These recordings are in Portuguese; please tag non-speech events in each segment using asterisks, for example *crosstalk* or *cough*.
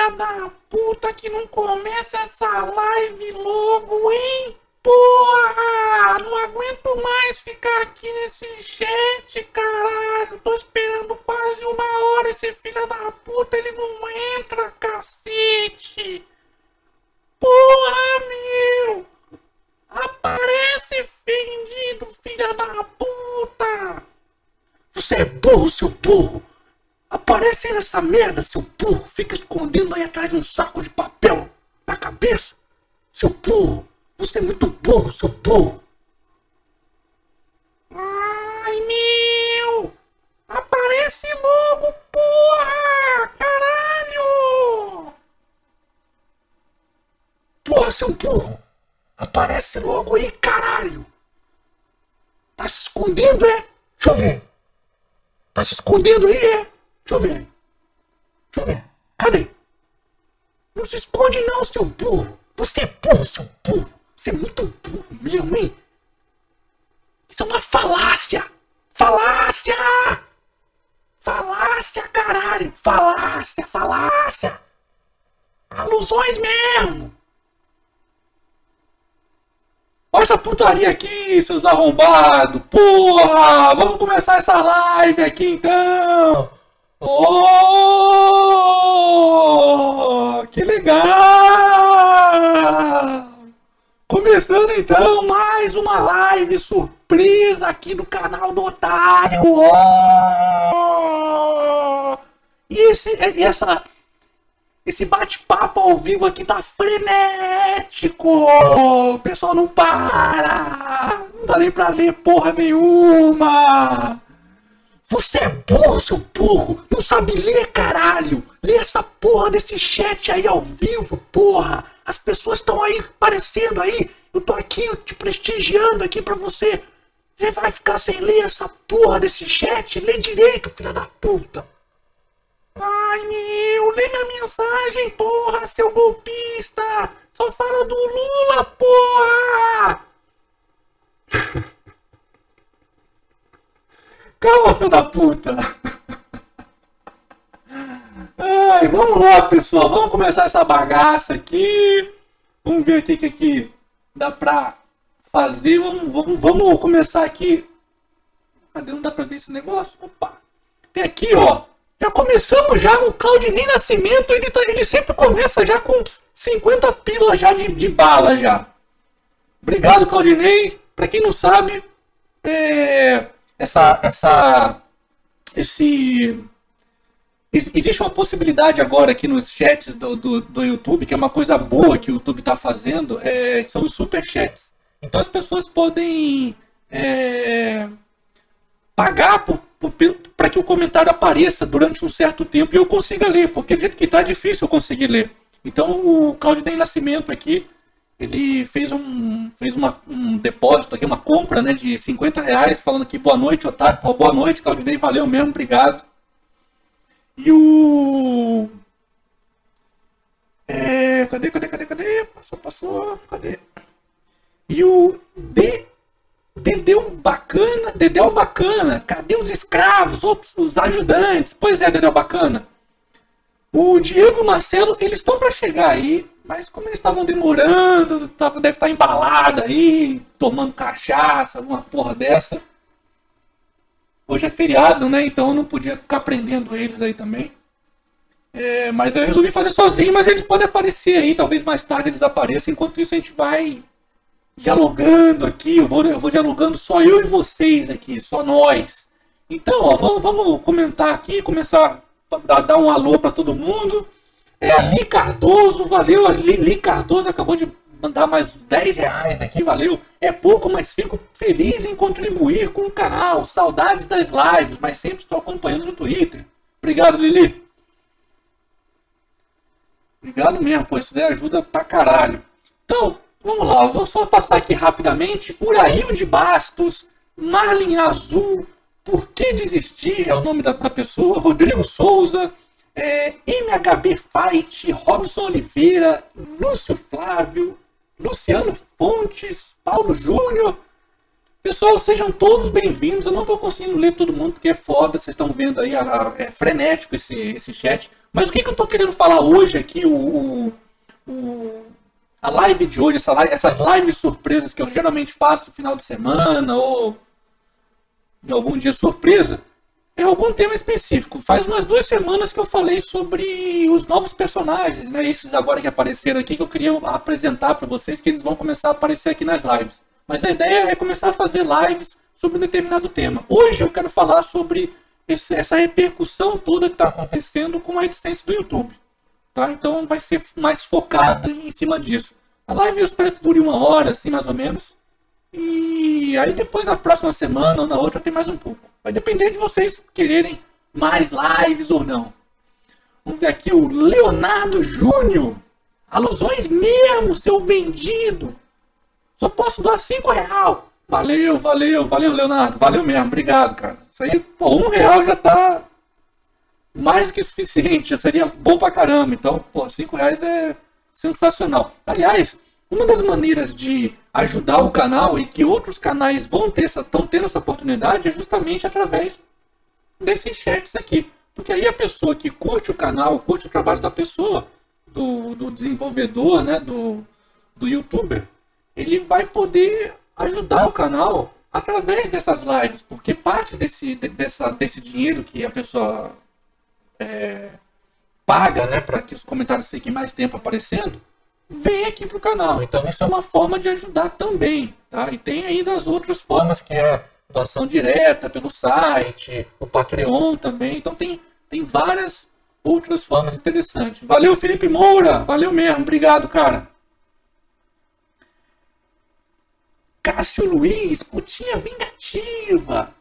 filha da puta que não começa essa live logo, hein? Porra! Não aguento mais ficar aqui nesse chat, caralho. Tô esperando quase uma hora esse filho da puta, ele não entra, cacete. Porra, meu! Aparece, fendido, filha da puta! Você é burro, seu burro! Aparece aí nessa merda, seu burro! Fica escondendo aí atrás de um saco de papel na cabeça! Seu burro! Você é muito burro, seu burro! Ai, meu! Aparece logo, porra! Caralho! Porra, seu burro! Aparece logo aí, caralho! Tá se escondendo, é? Deixa eu ver! Tá se escondendo aí, é? Deixa eu ver! Deixa eu ver! Cadê? Não se esconde não, seu burro! Você é burro, seu burro! Você é muito burro mesmo, hein? Isso é uma falácia! Falácia! Falácia, caralho! Falácia, falácia! Alusões mesmo! Olha essa putaria aqui, seus arrombados! Porra! Vamos começar essa live aqui então! Oh! Que legal! Começando então mais uma live surpresa aqui do canal do Otário! Oh! E, esse, e essa esse bate-papo ao vivo aqui tá frenético! O pessoal não para! Não dá nem pra ler porra nenhuma! Você é burro, seu burro! Não sabe ler, caralho! Lê essa porra desse chat aí ao vivo, porra! As pessoas estão aí aparecendo aí! Eu tô aqui te prestigiando aqui pra você! Você vai ficar sem ler essa porra desse chat? Lê direito, filha da puta! Ai, meu, lê minha mensagem, porra, seu golpista! Só fala do Lula, porra! *laughs* Calma, filho da puta! Ai, vamos lá, pessoal, vamos começar essa bagaça aqui. Vamos ver o que aqui dá pra fazer. Vamos, vamos, vamos começar aqui. Cadê? Não dá pra ver esse negócio? Opa! Tem aqui, ó. Já começamos já, o Claudinei Nascimento, ele, tá, ele sempre começa já com 50 pilas já de, de bala já. Obrigado, Claudinei. Para quem não sabe, é, essa, essa, esse, existe uma possibilidade agora aqui nos chats do, do, do YouTube, que é uma coisa boa que o YouTube está fazendo, é, são os super chats. Então as pessoas podem é, pagar para que o comentário apareça durante um certo tempo e eu consiga ler, porque do jeito que está difícil eu conseguir ler. Então o Claudio Nascimento aqui, ele fez um, fez uma, um depósito aqui, uma compra né, de 50 reais, falando aqui boa noite, Otário. Pô, boa noite, Claudio valeu mesmo, obrigado. E o. É, cadê, cadê, cadê, cadê? Passou, passou, cadê? E o D Dedéu bacana, Dedéu bacana. Cadê os escravos, os ajudantes? Pois é, Dedéu bacana. O Diego e o Marcelo, eles estão para chegar aí, mas como eles estavam demorando, tava, deve estar tá embalado aí, tomando cachaça, uma porra dessa. Hoje é feriado, né? Então eu não podia ficar prendendo eles aí também. É, mas eu resolvi fazer sozinho, mas eles podem aparecer aí, talvez mais tarde eles apareçam. Enquanto isso a gente vai dialogando aqui, eu vou, eu vou dialogando só eu e vocês aqui, só nós. Então, ó, vamos, vamos comentar aqui, começar a dar um alô para todo mundo. É a Cardoso, valeu, a Li, Li Cardoso acabou de mandar mais 10 reais aqui, valeu. É pouco, mas fico feliz em contribuir com o canal. Saudades das lives, mas sempre estou acompanhando no Twitter. Obrigado, Lili. Obrigado mesmo, pô, isso daí ajuda pra caralho. Então, Vamos lá, vou só passar aqui rapidamente. Urail de Bastos, Marlin Azul, Por que Desistir é o nome da, da pessoa, Rodrigo Souza, é, MHB Fight, Robson Oliveira, Lúcio Flávio, Luciano Fontes, Paulo Júnior, Pessoal, sejam todos bem-vindos. Eu não estou conseguindo ler todo mundo porque é foda, vocês estão vendo aí, é frenético esse, esse chat. Mas o que, que eu estou querendo falar hoje aqui, o, o, a live de hoje, essa essas lives surpresas que eu geralmente faço no final de semana ou em algum dia surpresa, é algum tema específico. Faz umas duas semanas que eu falei sobre os novos personagens, né? Esses agora que apareceram aqui que eu queria apresentar para vocês, que eles vão começar a aparecer aqui nas lives. Mas a ideia é começar a fazer lives sobre um determinado tema. Hoje eu quero falar sobre esse, essa repercussão toda que está acontecendo com a AdSense do YouTube. Tá? Então vai ser mais focada em cima disso. A live eu espero que dure uma hora, assim, mais ou menos. E aí depois na próxima semana ou na outra tem mais um pouco. Vai depender de vocês quererem mais lives ou não. Vamos ver aqui o Leonardo Júnior. Alusões mesmo, seu vendido. Só posso dar 5 real. Valeu, valeu, valeu, Leonardo. Valeu mesmo, obrigado, cara. Isso aí, pô, um real já tá mais que suficiente, já seria bom pra caramba. Então, pô, 5 reais é sensacional. Aliás, uma das maneiras de ajudar o canal e que outros canais vão ter essa, estão tendo essa oportunidade é justamente através desses chats aqui. Porque aí a pessoa que curte o canal, curte o trabalho da pessoa, do, do desenvolvedor, né, do, do youtuber, ele vai poder ajudar o canal através dessas lives, porque parte desse, dessa, desse dinheiro que a pessoa é, paga né, para que os comentários fiquem mais tempo aparecendo, vem aqui para o canal. Então isso é uma forma de ajudar também. Tá? E tem ainda as outras formas que é doação direta pelo site, o Patreon também. Então tem, tem várias outras formas interessantes. Valeu, Felipe Moura. Valeu mesmo. Obrigado, cara. Cássio Luiz, putinha vingativa.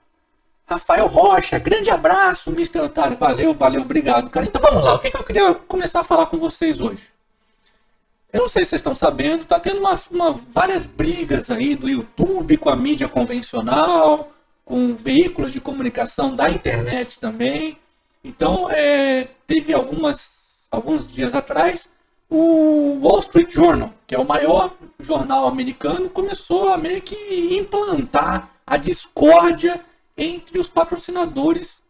Rafael Rocha, grande abraço, Mr. Otário. Valeu, valeu, obrigado, cara. Então vamos lá, o que, que eu queria começar a falar com vocês hoje? Eu não sei se vocês estão sabendo, tá tendo uma, várias brigas aí do YouTube com a mídia convencional, com veículos de comunicação da internet também. Então, é, teve algumas, alguns dias atrás o Wall Street Journal, que é o maior jornal americano, começou a meio que implantar a discórdia entre os patrocinadores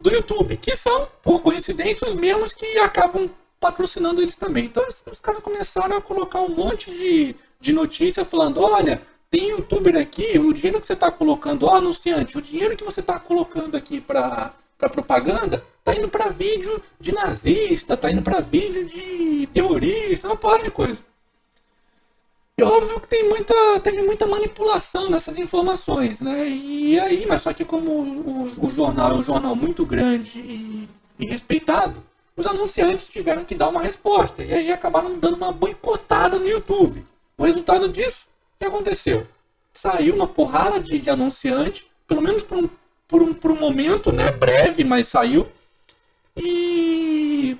do YouTube, que são, por coincidência, os mesmos que acabam patrocinando eles também. Então os caras começaram a colocar um monte de, de notícia falando, olha, tem youtuber aqui, o dinheiro que você está colocando, ó, anunciante, o dinheiro que você está colocando aqui para para propaganda, tá indo para vídeo de nazista, tá indo para vídeo de terrorista, uma porra de coisa. E óbvio que tem muita, teve muita manipulação nessas informações, né? E aí, mas só que como o, o jornal é um jornal muito grande e, e, respeitado, os anunciantes tiveram que dar uma resposta. E aí acabaram dando uma boicotada no YouTube. O resultado disso, o que aconteceu? Saiu uma porrada de, de anunciante, pelo menos por um por um, por um momento, né? Breve, mas saiu. E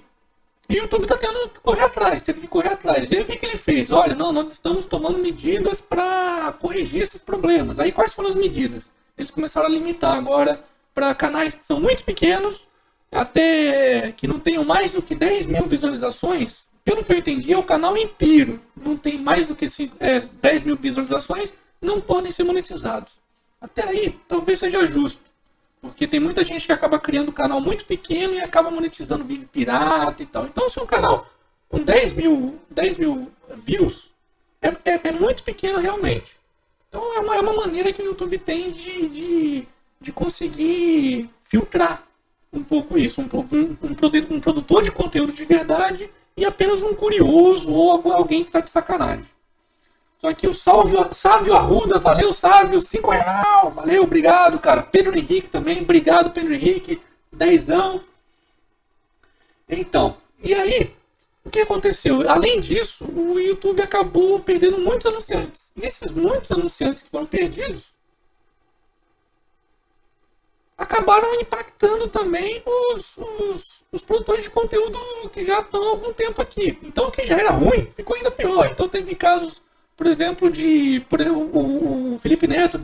o YouTube está tendo que correr atrás, teve que correr atrás. E aí o que, que ele fez? Olha, não, nós estamos tomando medidas para corrigir esses problemas. Aí quais foram as medidas? Eles começaram a limitar agora para canais que são muito pequenos, até que não tenham mais do que 10 mil visualizações. Pelo que eu entendi, é o canal inteiro. Não tem mais do que 5, é, 10 mil visualizações, não podem ser monetizados. Até aí, talvez seja justo. Porque tem muita gente que acaba criando um canal muito pequeno e acaba monetizando vídeo pirata e tal. Então, se um canal com 10 mil, 10 mil views é, é, é muito pequeno realmente. Então, é uma, é uma maneira que o YouTube tem de, de, de conseguir filtrar um pouco isso. Um, um, um, produtor de conteúdo de verdade e apenas um curioso ou alguém que está de sacanagem. Tô aqui o Sávio, Sávio Arruda, valeu Sávio, 5 real, valeu, obrigado, cara. Pedro Henrique também, obrigado Pedro Henrique, dezão. Então, e aí, o que aconteceu? Além disso, o YouTube acabou perdendo muitos anunciantes. E esses muitos anunciantes que foram perdidos acabaram impactando também os, os, os, produtores de conteúdo que já estão há algum tempo aqui. Então, o que já era ruim ficou ainda pior. Então, teve casos por exemplo, de. Por exemplo, o, Felipe Neto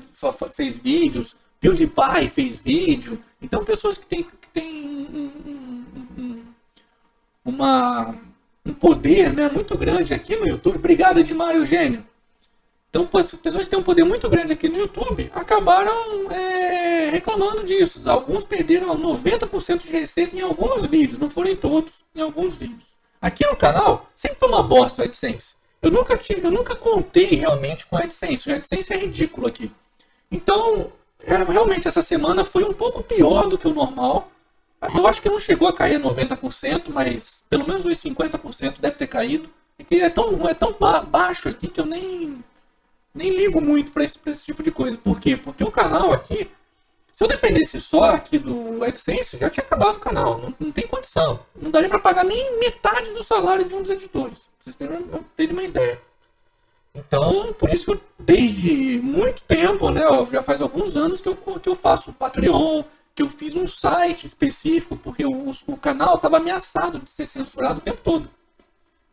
fez vídeos, PewDiePie fez vídeo. Então pessoas que têm, que têm um, um, uma, um poder né, muito grande aqui no YouTube. Obrigado, Edmar Eugênio. Então, pessoas que têm um poder muito grande aqui no YouTube acabaram é, reclamando disso. Alguns perderam 90% de receita em alguns vídeos, não foram em todos, em alguns vídeos. Aqui no canal, sempre foi uma bosta o AdSense. Eu nunca, tive, eu nunca contei realmente com o AdSense. O AdSense é ridículo aqui. Então, é, realmente essa semana foi um pouco pior do que o normal. Eu acho que não chegou a cair a 90%, mas pelo menos uns 50% deve ter caído. Porque é tão, é tão baixo aqui que eu nem nem ligo muito para esse, esse tipo de coisa. Por quê? Porque o canal aqui, se eu dependesse só aqui do AdSense, já tinha acabado o canal. Não, não tem condição. Não daria para pagar nem metade do salário de um dos editores. Pra vocês terem, terem uma ideia. Então, por isso que eu, desde muito tempo, né, já faz alguns anos que eu, que eu faço o Patreon, que eu fiz um site específico, porque o, o canal estava ameaçado de ser censurado o tempo todo.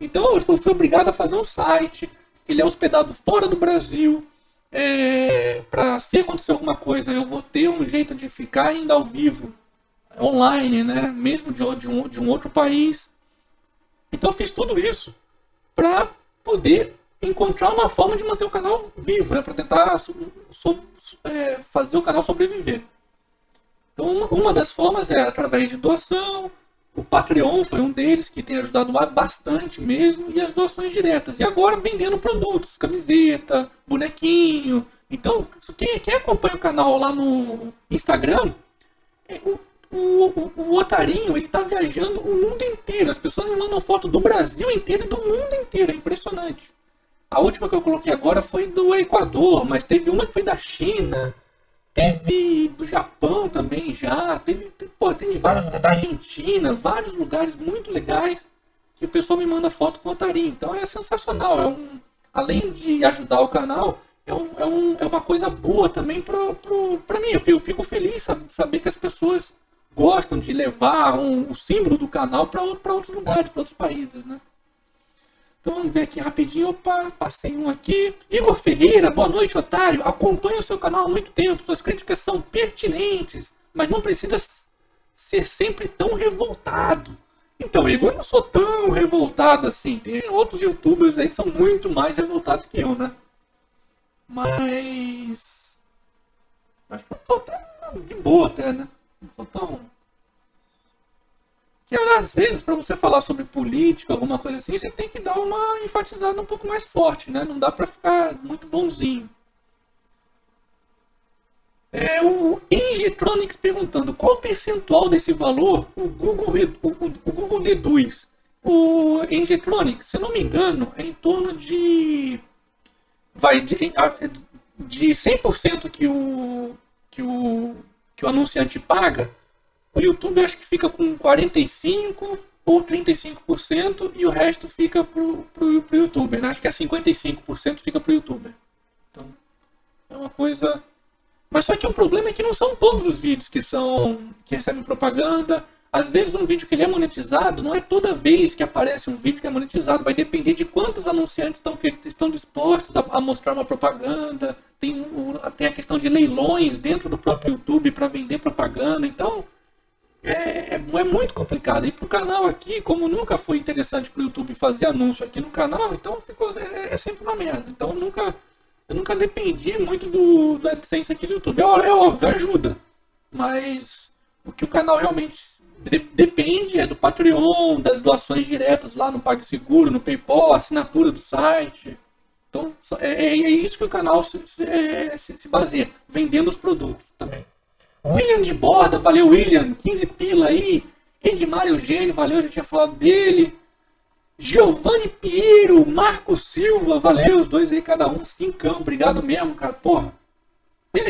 Então, eu fui, fui obrigado a fazer um site, ele é hospedado fora do Brasil. É, para se acontecer alguma coisa, eu vou ter um jeito de ficar ainda ao vivo, online, né? Mesmo de, de, um, de um outro país. Então eu fiz tudo isso para poder encontrar uma forma de manter o canal vivo, né? Para tentar so, so, é, fazer o canal sobreviver. Então uma das formas é através de doação, o Patreon foi um deles que tem ajudado bastante mesmo, e as doações diretas. E agora vendendo produtos, camiseta, bonequinho. Então, quem, quem acompanha o canal lá no Instagram, é, o, o, o, Otarinho, ele tá viajando o mundo inteiro. As pessoas me mandam foto do Brasil inteiro e do mundo inteiro. É impressionante. A última que eu coloquei agora foi do Equador, mas teve uma que foi da China. Teve do Japão também já, teve, pô, tem de vários da Argentina, vários lugares muito legais que o pessoal me manda foto com o Otarim. Então é sensacional, é um, além de ajudar o canal, é, um, é, um, é uma coisa boa também para mim. Eu fico feliz saber que as pessoas gostam de levar um, o símbolo do canal para outros lugares, para outros países, né? Vamos ver aqui rapidinho. Opa, passei um aqui. Igor Ferreira, boa noite, otário. Acompanho o seu canal há muito tempo. Suas críticas são pertinentes, mas não precisa ser sempre tão revoltado. Então, Igor, eu não sou tão revoltado assim. Tem outros youtubers aí que são muito mais revoltados que eu, né? Mas. Que eu tô até de boa, até, né? Não sou tão que às vezes para você falar sobre política, alguma coisa assim, você tem que dar uma enfatizada um pouco mais forte, né? Não dá para ficar muito bonzinho. É o Engetronics perguntando qual percentual desse valor o Google, o, o Google deduz. O Engetronics, se não me engano, é em torno de vai de, de 100% que o que o que o anunciante paga, o YouTube acho que fica com 45% ou 35% e o resto fica pro, pro, YouTuber. Né? Acho que é 55% fica pro YouTuber. Então, é uma coisa. Mas só que o problema é que não são todos os vídeos que são que recebem propaganda. Às vezes um vídeo que ele é monetizado, não é toda vez que aparece um vídeo que é monetizado, vai depender de quantos anunciantes estão, estão dispostos a, a mostrar uma propaganda. Tem, tem a questão de leilões dentro do próprio YouTube para vender propaganda. Então, é, é muito complicado. E para o canal aqui, como nunca foi interessante para o YouTube fazer anúncio aqui no canal, então ficou, é, é, sempre uma merda. Então nunca, eu nunca dependi muito do, do AdSense aqui do YouTube. É, é óbvio, ajuda. Mas o que o canal realmente de, depende é do Patreon, das doações diretas lá no PagSeguro, no PayPal, assinatura do site. Então é, é, é isso que o canal se, se, se baseia, vendendo os produtos também. William de Borda, valeu William, 15 pila aí. Edmar Eugênio, valeu, já tinha falado dele. Giovanni Piero, Marco Silva, valeu, os dois aí, cada um, cincão, obrigado mesmo, cara, porra.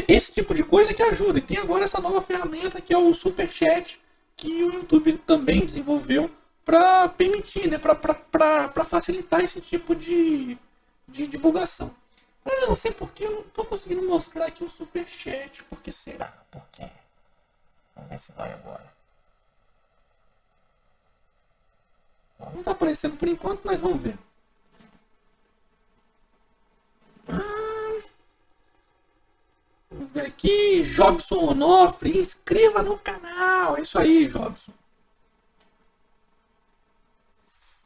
Esse tipo de coisa que ajuda. E tem agora essa nova ferramenta que é o Super Chat, que o YouTube também desenvolveu para permitir, né, para facilitar esse tipo de, de divulgação. Eu não sei porque eu não tô conseguindo mostrar aqui o superchat. Por que será? Por quê? Vamos ver se vai agora. Não tá aparecendo por enquanto, mas vamos ver. Ah, vamos ver aqui. Jobson Onofre, inscreva no canal. É isso aí, Jobson.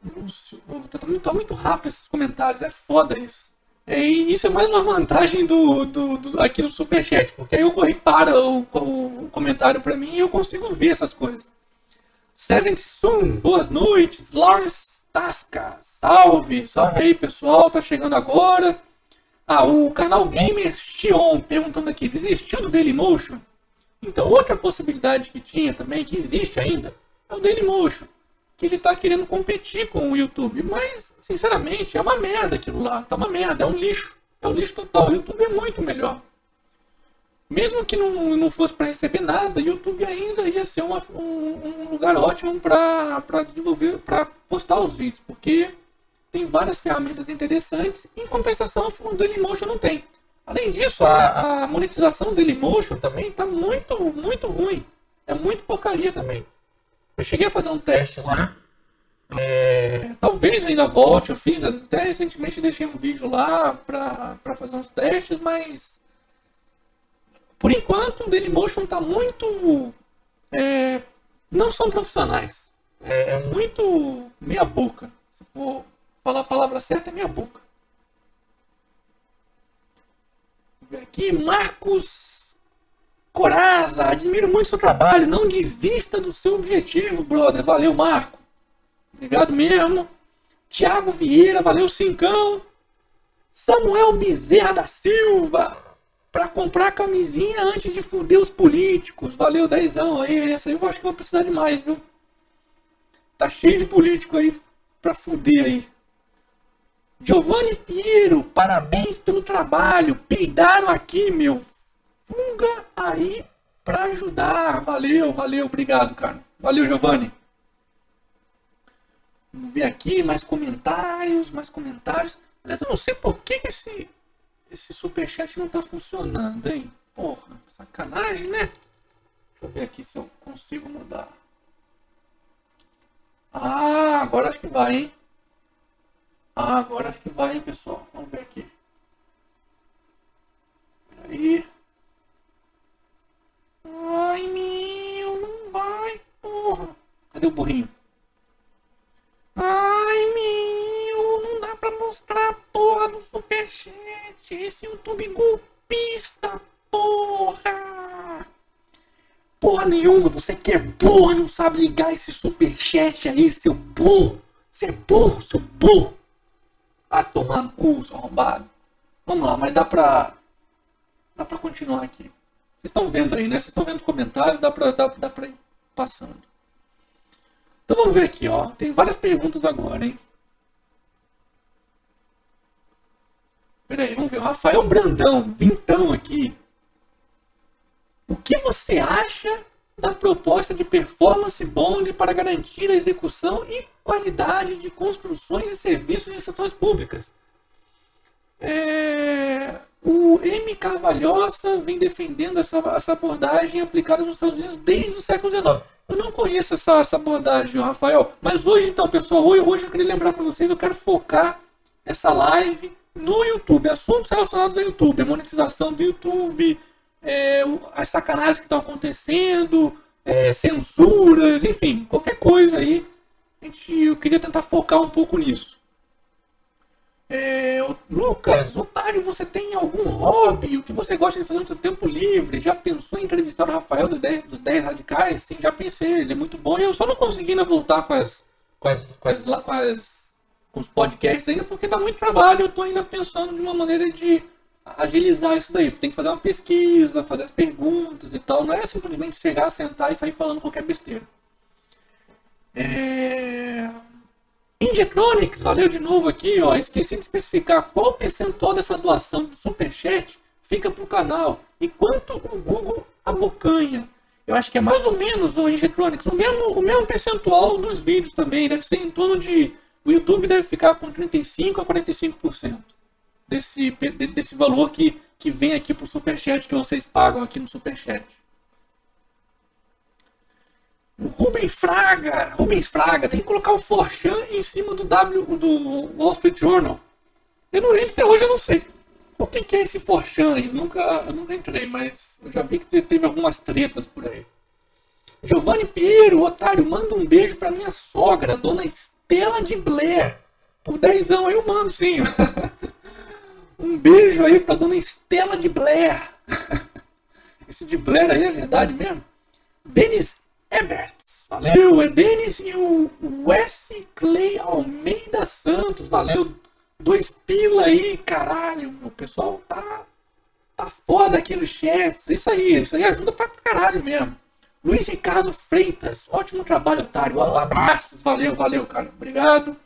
Lúcio, tá, tá muito rápido esses comentários. É foda isso. É, e isso é mais uma vantagem do, do, do aqui do Superchat, porque aí eu corri para o, o comentário para mim e eu consigo ver essas coisas. Seventh Sun, boas noites. Lawrence Tasca, salve, salve aí pessoal, tá chegando agora. Ah, o canal Gamer Xion perguntando aqui, desistiu do Dailymotion? Então, outra possibilidade que tinha também, que existe ainda, é o Dailymotion. Que ele tá querendo competir com o YouTube. Mas, sinceramente, é uma merda aquilo lá. Tá uma merda, é um lixo. É um lixo total. O YouTube é muito melhor. Mesmo que não, não fosse para receber nada, o YouTube ainda ia ser uma, um, um lugar ótimo para desenvolver, para postar os vídeos. Porque tem várias ferramentas interessantes. Em compensação, o Dailymotion não tem. Além disso, a, a monetização do Dailymotion também está muito, muito ruim. É muito porcaria também. Eu cheguei a fazer um teste lá. É, talvez ainda volte, eu fiz até recentemente deixei um vídeo lá para fazer uns testes, mas por enquanto o Dailymotion está muito. É, não são profissionais. É, é muito meia boca. Se for falar a palavra certa é minha boca. Aqui, Marcos Coraza, admiro muito seu trabalho. Não desista do seu objetivo, brother. Valeu, Marco. Obrigado mesmo. Tiago Vieira, valeu, Cincão. Samuel Bezerra da Silva, para comprar camisinha antes de fuder os políticos. Valeu, dezão aí. Essa aí eu acho que vou precisar de mais, viu? Tá cheio de político aí pra fuder aí. Giovanni Piero, parabéns pelo trabalho. Peidaram aqui, meu. Funga aí para ajudar. Valeu, valeu, obrigado, cara. Valeu, Giovanni. Vamos ver aqui mais comentários, mais comentários. Aliás, eu não sei por que esse, esse superchat não tá funcionando, hein? Porra, sacanagem, né? Deixa eu ver aqui se eu consigo mudar. Ah, agora acho que vai, hein? Ah, agora acho que vai, hein, pessoal. Vamos ver aqui. Peraí. Ai, meu, não vai, porra. Cadê o burrinho? Ai, meu, não dá pra mostrar a porra do superchat. Esse YouTube golpista, porra. Porra nenhuma, você que é burro não sabe ligar esse superchat aí, seu burro. Você é burro, seu burro. Ah, tomar no cu, seu arrombado. Vamos lá, mas dá pra. Dá pra continuar aqui. Estão vendo aí, né? Vocês estão vendo os comentários, dá pra, dá, dá pra ir passando. Então vamos ver aqui, ó. Tem várias perguntas agora, hein? Peraí, vamos ver. Rafael Brandão, vintão aqui. O que você acha da proposta de performance bond para garantir a execução e qualidade de construções e serviços de setores públicas. É, o M. Carvalhosa vem defendendo essa, essa abordagem aplicada nos Estados Unidos desde o século XIX. Eu não conheço essa, essa abordagem, Rafael, mas hoje, então, pessoal, hoje, hoje eu queria lembrar para vocês, eu quero focar essa live no YouTube, assuntos relacionados ao YouTube, a monetização do YouTube, é, as sacanagens que estão acontecendo, é, censuras, enfim, qualquer coisa aí. Gente, eu queria tentar focar um pouco nisso. É, Lucas, Otário, você tem algum hobby? O que você gosta de fazer no seu tempo livre? Já pensou em entrevistar o Rafael dos 10, dos 10 Radicais? Sim, já pensei, ele é muito bom. Eu só não consegui ainda voltar com as, com as, com as, com as com os podcasts ainda porque dá muito trabalho. Eu estou ainda pensando de uma maneira de agilizar isso daí. Tem que fazer uma pesquisa, fazer as perguntas e tal. Não é simplesmente chegar, sentar e sair falando qualquer besteira. É... Indietronics, valeu de novo aqui, ó. Esqueci de especificar qual percentual dessa doação do Superchat fica para o canal e quanto o Google abocanha. Eu acho que é mais ou menos o Indietronics, o mesmo, o mesmo percentual dos vídeos também. Deve ser em torno de. O YouTube deve ficar com 35% a 45% desse, desse valor que, que vem aqui para o Superchat, que vocês pagam aqui no Superchat. O Rubens Fraga, Rubens Fraga, tem que colocar o Forchan em cima do W do Wall Street Journal. Eu não até hoje eu não sei. O que, que é esse Forchan? Eu nunca, eu nunca entrei, mas eu já vi que teve algumas tretas por aí. Giovanni Piero, otário, manda um beijo pra minha sogra, dona Estela de Blair. Por dezão eu mando sim. *laughs* Um beijo aí pra dona Estela de Blair. *laughs* Esse de Blair aí é verdade mesmo? Denis Eberts. Valeu, é Denis e o Wesley Clay Almeida Santos. Valeu. Dois pila aí, caralho. O pessoal tá, tá foda aqui no chat. Isso aí, isso aí ajuda pra caralho mesmo. Luiz Ricardo Freitas. Ótimo trabalho, otário. Abraços. Valeu, valeu, cara. Obrigado.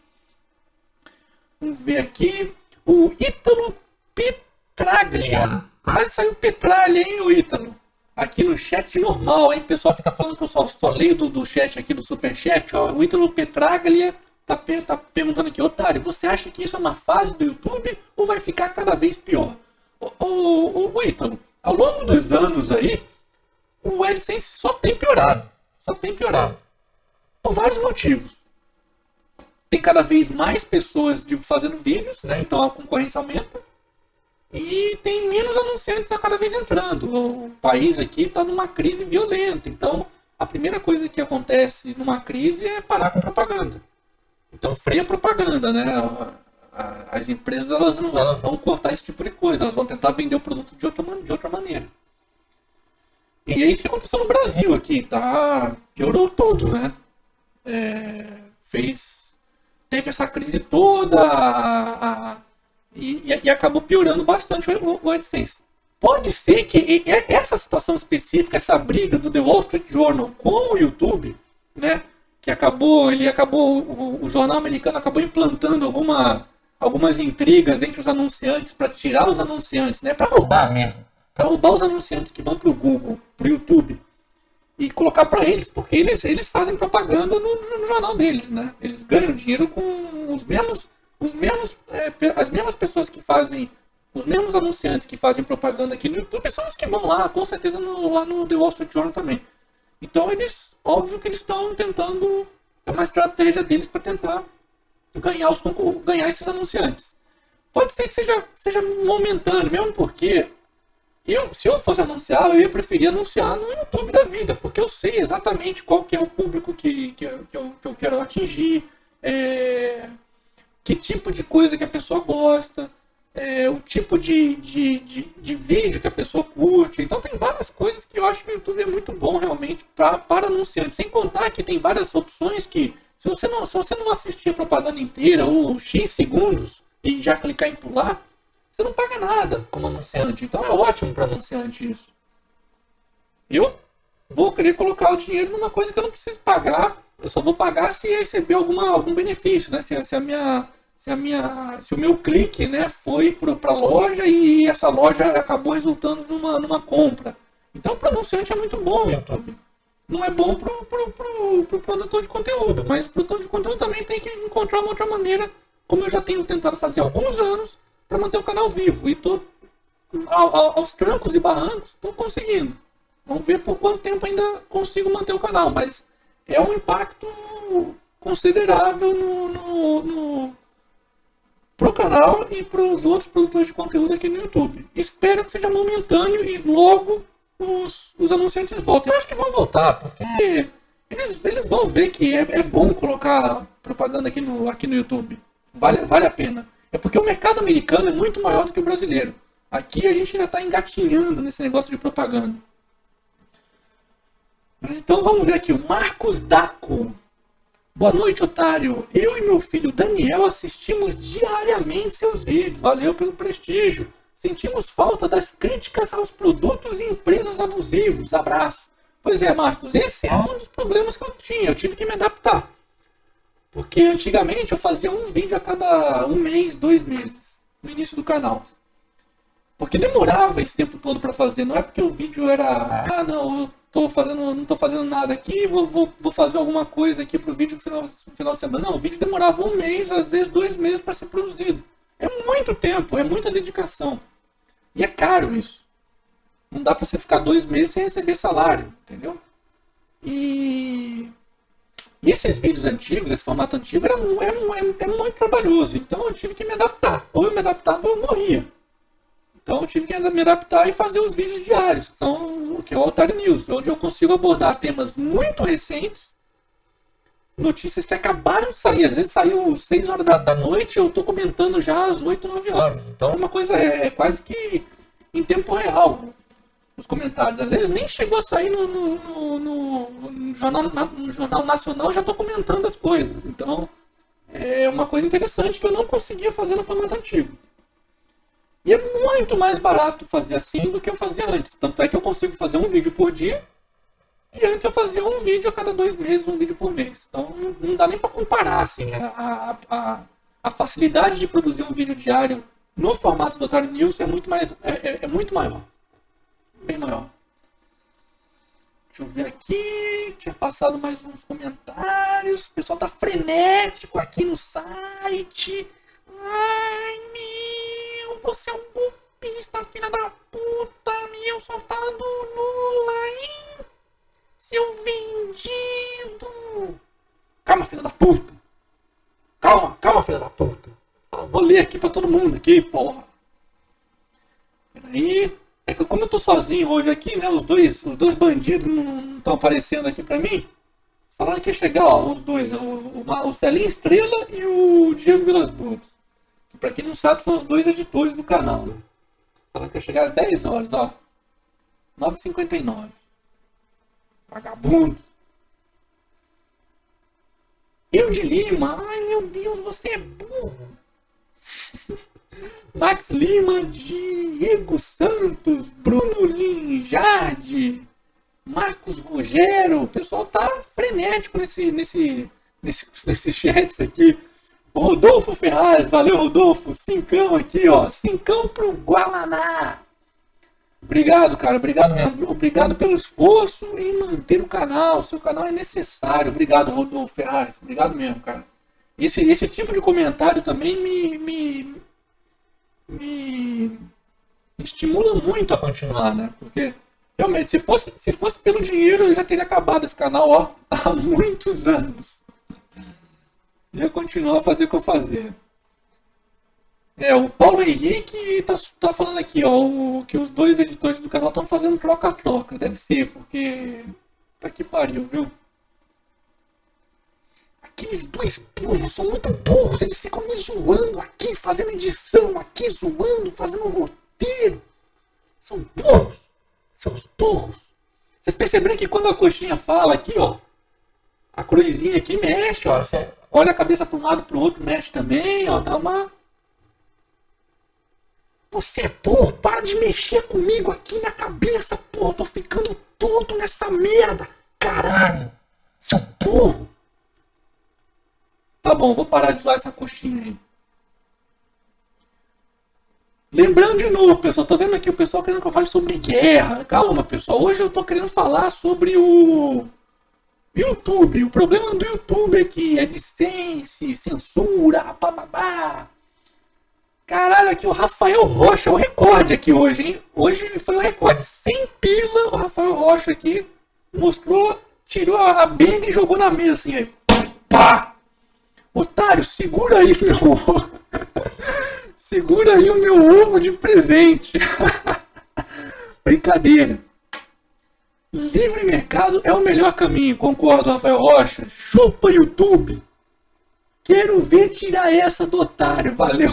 Vamos ver aqui. O Ítalo Petraglia. Quase saiu Petralha, hein, o Ítalo? Aqui no chat normal, hein? O pessoal fica falando que eu só, só leio do, do chat aqui, do superchat, ó. O Ítalo Petraglia tá, tá perguntando aqui, otário, você acha que isso é uma fase do YouTube ou vai ficar cada vez pior? Ô, ô, Ítalo, ao longo dos anos aí, o AdSense só tem piorado. Só tem piorado. Por vários motivos. Tem cada vez mais pessoas fazendo vídeos, né? Então a concorrência aumenta e tem menos anunciantes a cada vez entrando. O país aqui está numa crise violenta. Então, a primeira coisa que acontece numa crise é parar com propaganda. Então, freia a propaganda, né? As empresas elas, não, elas vão cortar esse tipo de coisa, elas vão tentar vender o produto de outra, de outra maneira. E é isso que aconteceu no Brasil aqui, tá? Piorou tudo, né? É, fez. Teve essa crise toda, a, a e, e, acabou piorando bastante o, o AdSense. Pode ser que essa situação específica, essa briga do The Wall Street Journal com o YouTube, né, que acabou, ele acabou, o, o jornal americano acabou implantando alguma, algumas intrigas entre os anunciantes para tirar os anunciantes, né, para roubar mesmo, para roubar os anunciantes que vão para o Google, para o YouTube e colocar para eles, porque eles, eles fazem propaganda no, no, jornal deles, né? Eles ganham dinheiro com os mesmos os mesmos, é, as mesmas pessoas que fazem, os mesmos anunciantes que fazem propaganda aqui no YouTube são os que vão lá, com certeza no, lá no The Wall Street Journal também. Então eles, óbvio que eles estão tentando, é uma estratégia deles para tentar ganhar, os, ganhar esses anunciantes. Pode ser que seja, seja momentâneo, mesmo porque eu, se eu fosse anunciar, eu ia preferir anunciar no YouTube da vida, porque eu sei exatamente qual que é o público que, que, que, eu, que eu quero atingir. É, que tipo de coisa que a pessoa gosta, é, o tipo de, de, de, de, vídeo que a pessoa curte. Então tem várias coisas que eu acho que o YouTube é muito bom realmente pra, para anunciantes. Sem contar que tem várias opções que, se você não, se você não assistir a propaganda inteira ou X segundos e já clicar em pular, você não paga nada como anunciante. Então é ótimo para anunciante isso. Eu vou querer colocar o dinheiro numa coisa que eu não preciso pagar. Eu só vou pagar se receber alguma, algum benefício, né? Se, se a minha se, a minha, se o meu clique né, foi para a loja e essa loja acabou resultando numa, numa compra. Então, para o anunciante é muito bom o YouTube. Não é bom para o pro, pro, pro produtor de conteúdo, mas o produtor de conteúdo também tem que encontrar uma outra maneira, como eu já tenho tentado fazer há alguns anos, para manter o canal vivo. E estou aos trancos e barrancos, estou conseguindo. Vamos ver por quanto tempo ainda consigo manter o canal, mas é um impacto considerável no, no, no pro canal e para os outros produtores de conteúdo aqui no YouTube. Espero que seja momentâneo e logo os, os anunciantes voltem. Eu acho que vão voltar, porque eles, eles vão ver que é, é bom colocar propaganda aqui no, aqui no YouTube. Vale, vale a pena. É porque o mercado americano é muito maior do que o brasileiro. Aqui a gente ainda está engatinhando nesse negócio de propaganda. Mas então vamos ver aqui, o Marcos Daco. Boa noite, otário. Eu e meu filho Daniel assistimos diariamente seus vídeos. Valeu pelo prestígio. Sentimos falta das críticas aos produtos e empresas abusivos. Abraço. Pois é, Marcos, esse é um dos problemas que eu tinha. Eu tive que me adaptar. Porque antigamente eu fazia um vídeo a cada um mês, dois meses, no início do canal. Porque demorava esse tempo todo para fazer, não é porque o vídeo era. Ah, não, tô fazendo, não estou fazendo nada aqui, vou, vou, vou fazer alguma coisa aqui para o vídeo no final, final de semana. Não, o vídeo demorava um mês, às vezes dois meses para ser produzido. É muito tempo, é muita dedicação. E é caro isso. Não dá para você ficar dois meses sem receber salário, entendeu? E, e esses vídeos antigos, esse formato antigo, era, era, era, era muito trabalhoso. Então eu tive que me adaptar. Ou eu me adaptava ou eu morria. Então eu tive que me adaptar e fazer os vídeos diários, que são o que é o Altar News, onde eu consigo abordar temas muito recentes notícias que acabaram de sair. Às vezes saiu 6 horas da, da noite eu tô comentando já às 8, 9 horas. Então é uma coisa é, é quase que em tempo real os comentários. Às vezes nem chegou a sair no, no, no, no jornal, no jornal Nacional, já tô comentando as coisas. Então é uma coisa interessante que eu não conseguia fazer no formato antigo. E é muito mais barato fazer assim do que eu fazia antes. Tanto é que eu consigo fazer um vídeo por dia. E antes eu fazia um vídeo a cada dois meses, um vídeo por mês. Então não dá nem para comparar assim, a, a, a, facilidade de produzir um vídeo diário no formato do Otário News é muito, mais, é, é, é muito maior. Bem maior. Deixa eu ver aqui. Tinha passado mais uns comentários. O pessoal tá frenético aqui no site. Ai, meu, você é um golpista, filha da puta, meu, só fala do Lula, hein? Seu vendido. Calma, filha da puta. Calma, calma, filha da puta. Vou ler aqui pra todo mundo aqui, porra. Peraí. É que como eu tô sozinho hoje aqui, né? Os dois, os dois bandidos não estão aparecendo aqui pra mim. Falaram que ia chegar, ó, os dois, o, o, o Celinho Estrela e o Diego Vilas Boas. Pra quem não sabe, são os dois editores do canal, né? Falaram que ia chegar às 10 horas, ó. 9h59. Vagabundo. Eu de Lima. Ai meu Deus, você é burro. *laughs* Max Lima, Diego Santos, Bruno Linjardi, Marcos Rogero. O pessoal tá frenético nesse, nesse, nesse, nesses chats aqui. Rodolfo Ferraz, valeu Rodolfo. Cincão aqui, ó. Cincão pro Guaraná. Obrigado, cara. Obrigado mesmo. Obrigado pelo esforço em manter o canal. O seu canal é necessário. Obrigado, Rodolfo Ferraz. Obrigado mesmo, cara. Esse, esse tipo de comentário também me, me, me estimula muito a continuar, né? Porque realmente, se fosse, se fosse pelo dinheiro, eu já teria acabado esse canal ó, *laughs* há muitos anos. Eu continuar a fazer o que eu fazia. É, o Paulo Henrique tá, tá falando aqui, ó, o, que os dois editores do canal estão fazendo troca-troca. Deve ser, porque. Tá que pariu, viu? Aqueles dois burros são muito burros, eles ficam me zoando aqui, fazendo edição, aqui zoando, fazendo roteiro. São burros, são os burros. Vocês perceberam que quando a coxinha fala aqui, ó, a cruzinha aqui mexe, ó. Olha a cabeça para um lado para o outro, mexe também, ó. Dá uma. Você é burro, para de mexer comigo aqui na cabeça, porra. Tô ficando tonto nessa merda. Caralho, seu burro. Tá bom, vou parar de usar essa coxinha aí. Lembrando de novo, pessoal, tô vendo aqui o pessoal querendo que eu fale sobre guerra. Calma, pessoal. Hoje eu tô querendo falar sobre o YouTube. O problema do YouTube é que é AdSense, censura, bababá. Caralho, aqui o Rafael Rocha, o recorde aqui hoje, hein? Hoje foi o recorde. Sem pila, o Rafael Rocha aqui mostrou, tirou a benga e jogou na mesa assim. Aí. Pá! Otário, segura aí meu. *laughs* segura aí o meu ovo de presente. *laughs* Brincadeira. Livre mercado é o melhor caminho, concordo, Rafael Rocha. Chupa YouTube. Quero ver tirar essa do otário. Valeu.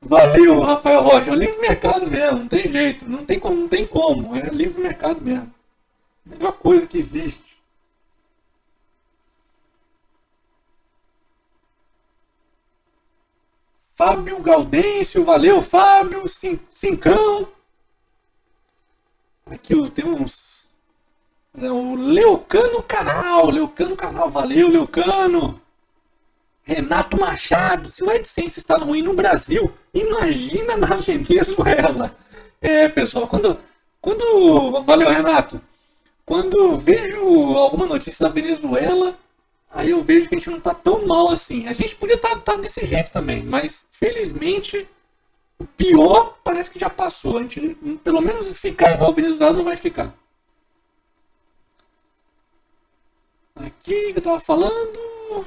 Valeu, Rafael Rocha. É livre mercado mesmo, não tem jeito. Não tem como, não tem como. É livre mercado mesmo. Melhor coisa que existe. Fábio Gaudêncio, valeu, Fábio, Cincão. Aqui tem uns. É o Leucano Canal, Leucano Canal, valeu, Leucano. Renato Machado, se o AdSense está ruim no Brasil, imagina na Venezuela. É, pessoal, quando. Quando. Valeu, Renato. Quando vejo alguma notícia da Venezuela, aí eu vejo que a gente não tá tão mal assim. A gente podia estar tá, tá desse jeito também, mas felizmente o pior parece que já passou. A gente, pelo menos ficar igual a Venezuela não vai ficar. Aqui que eu tava falando.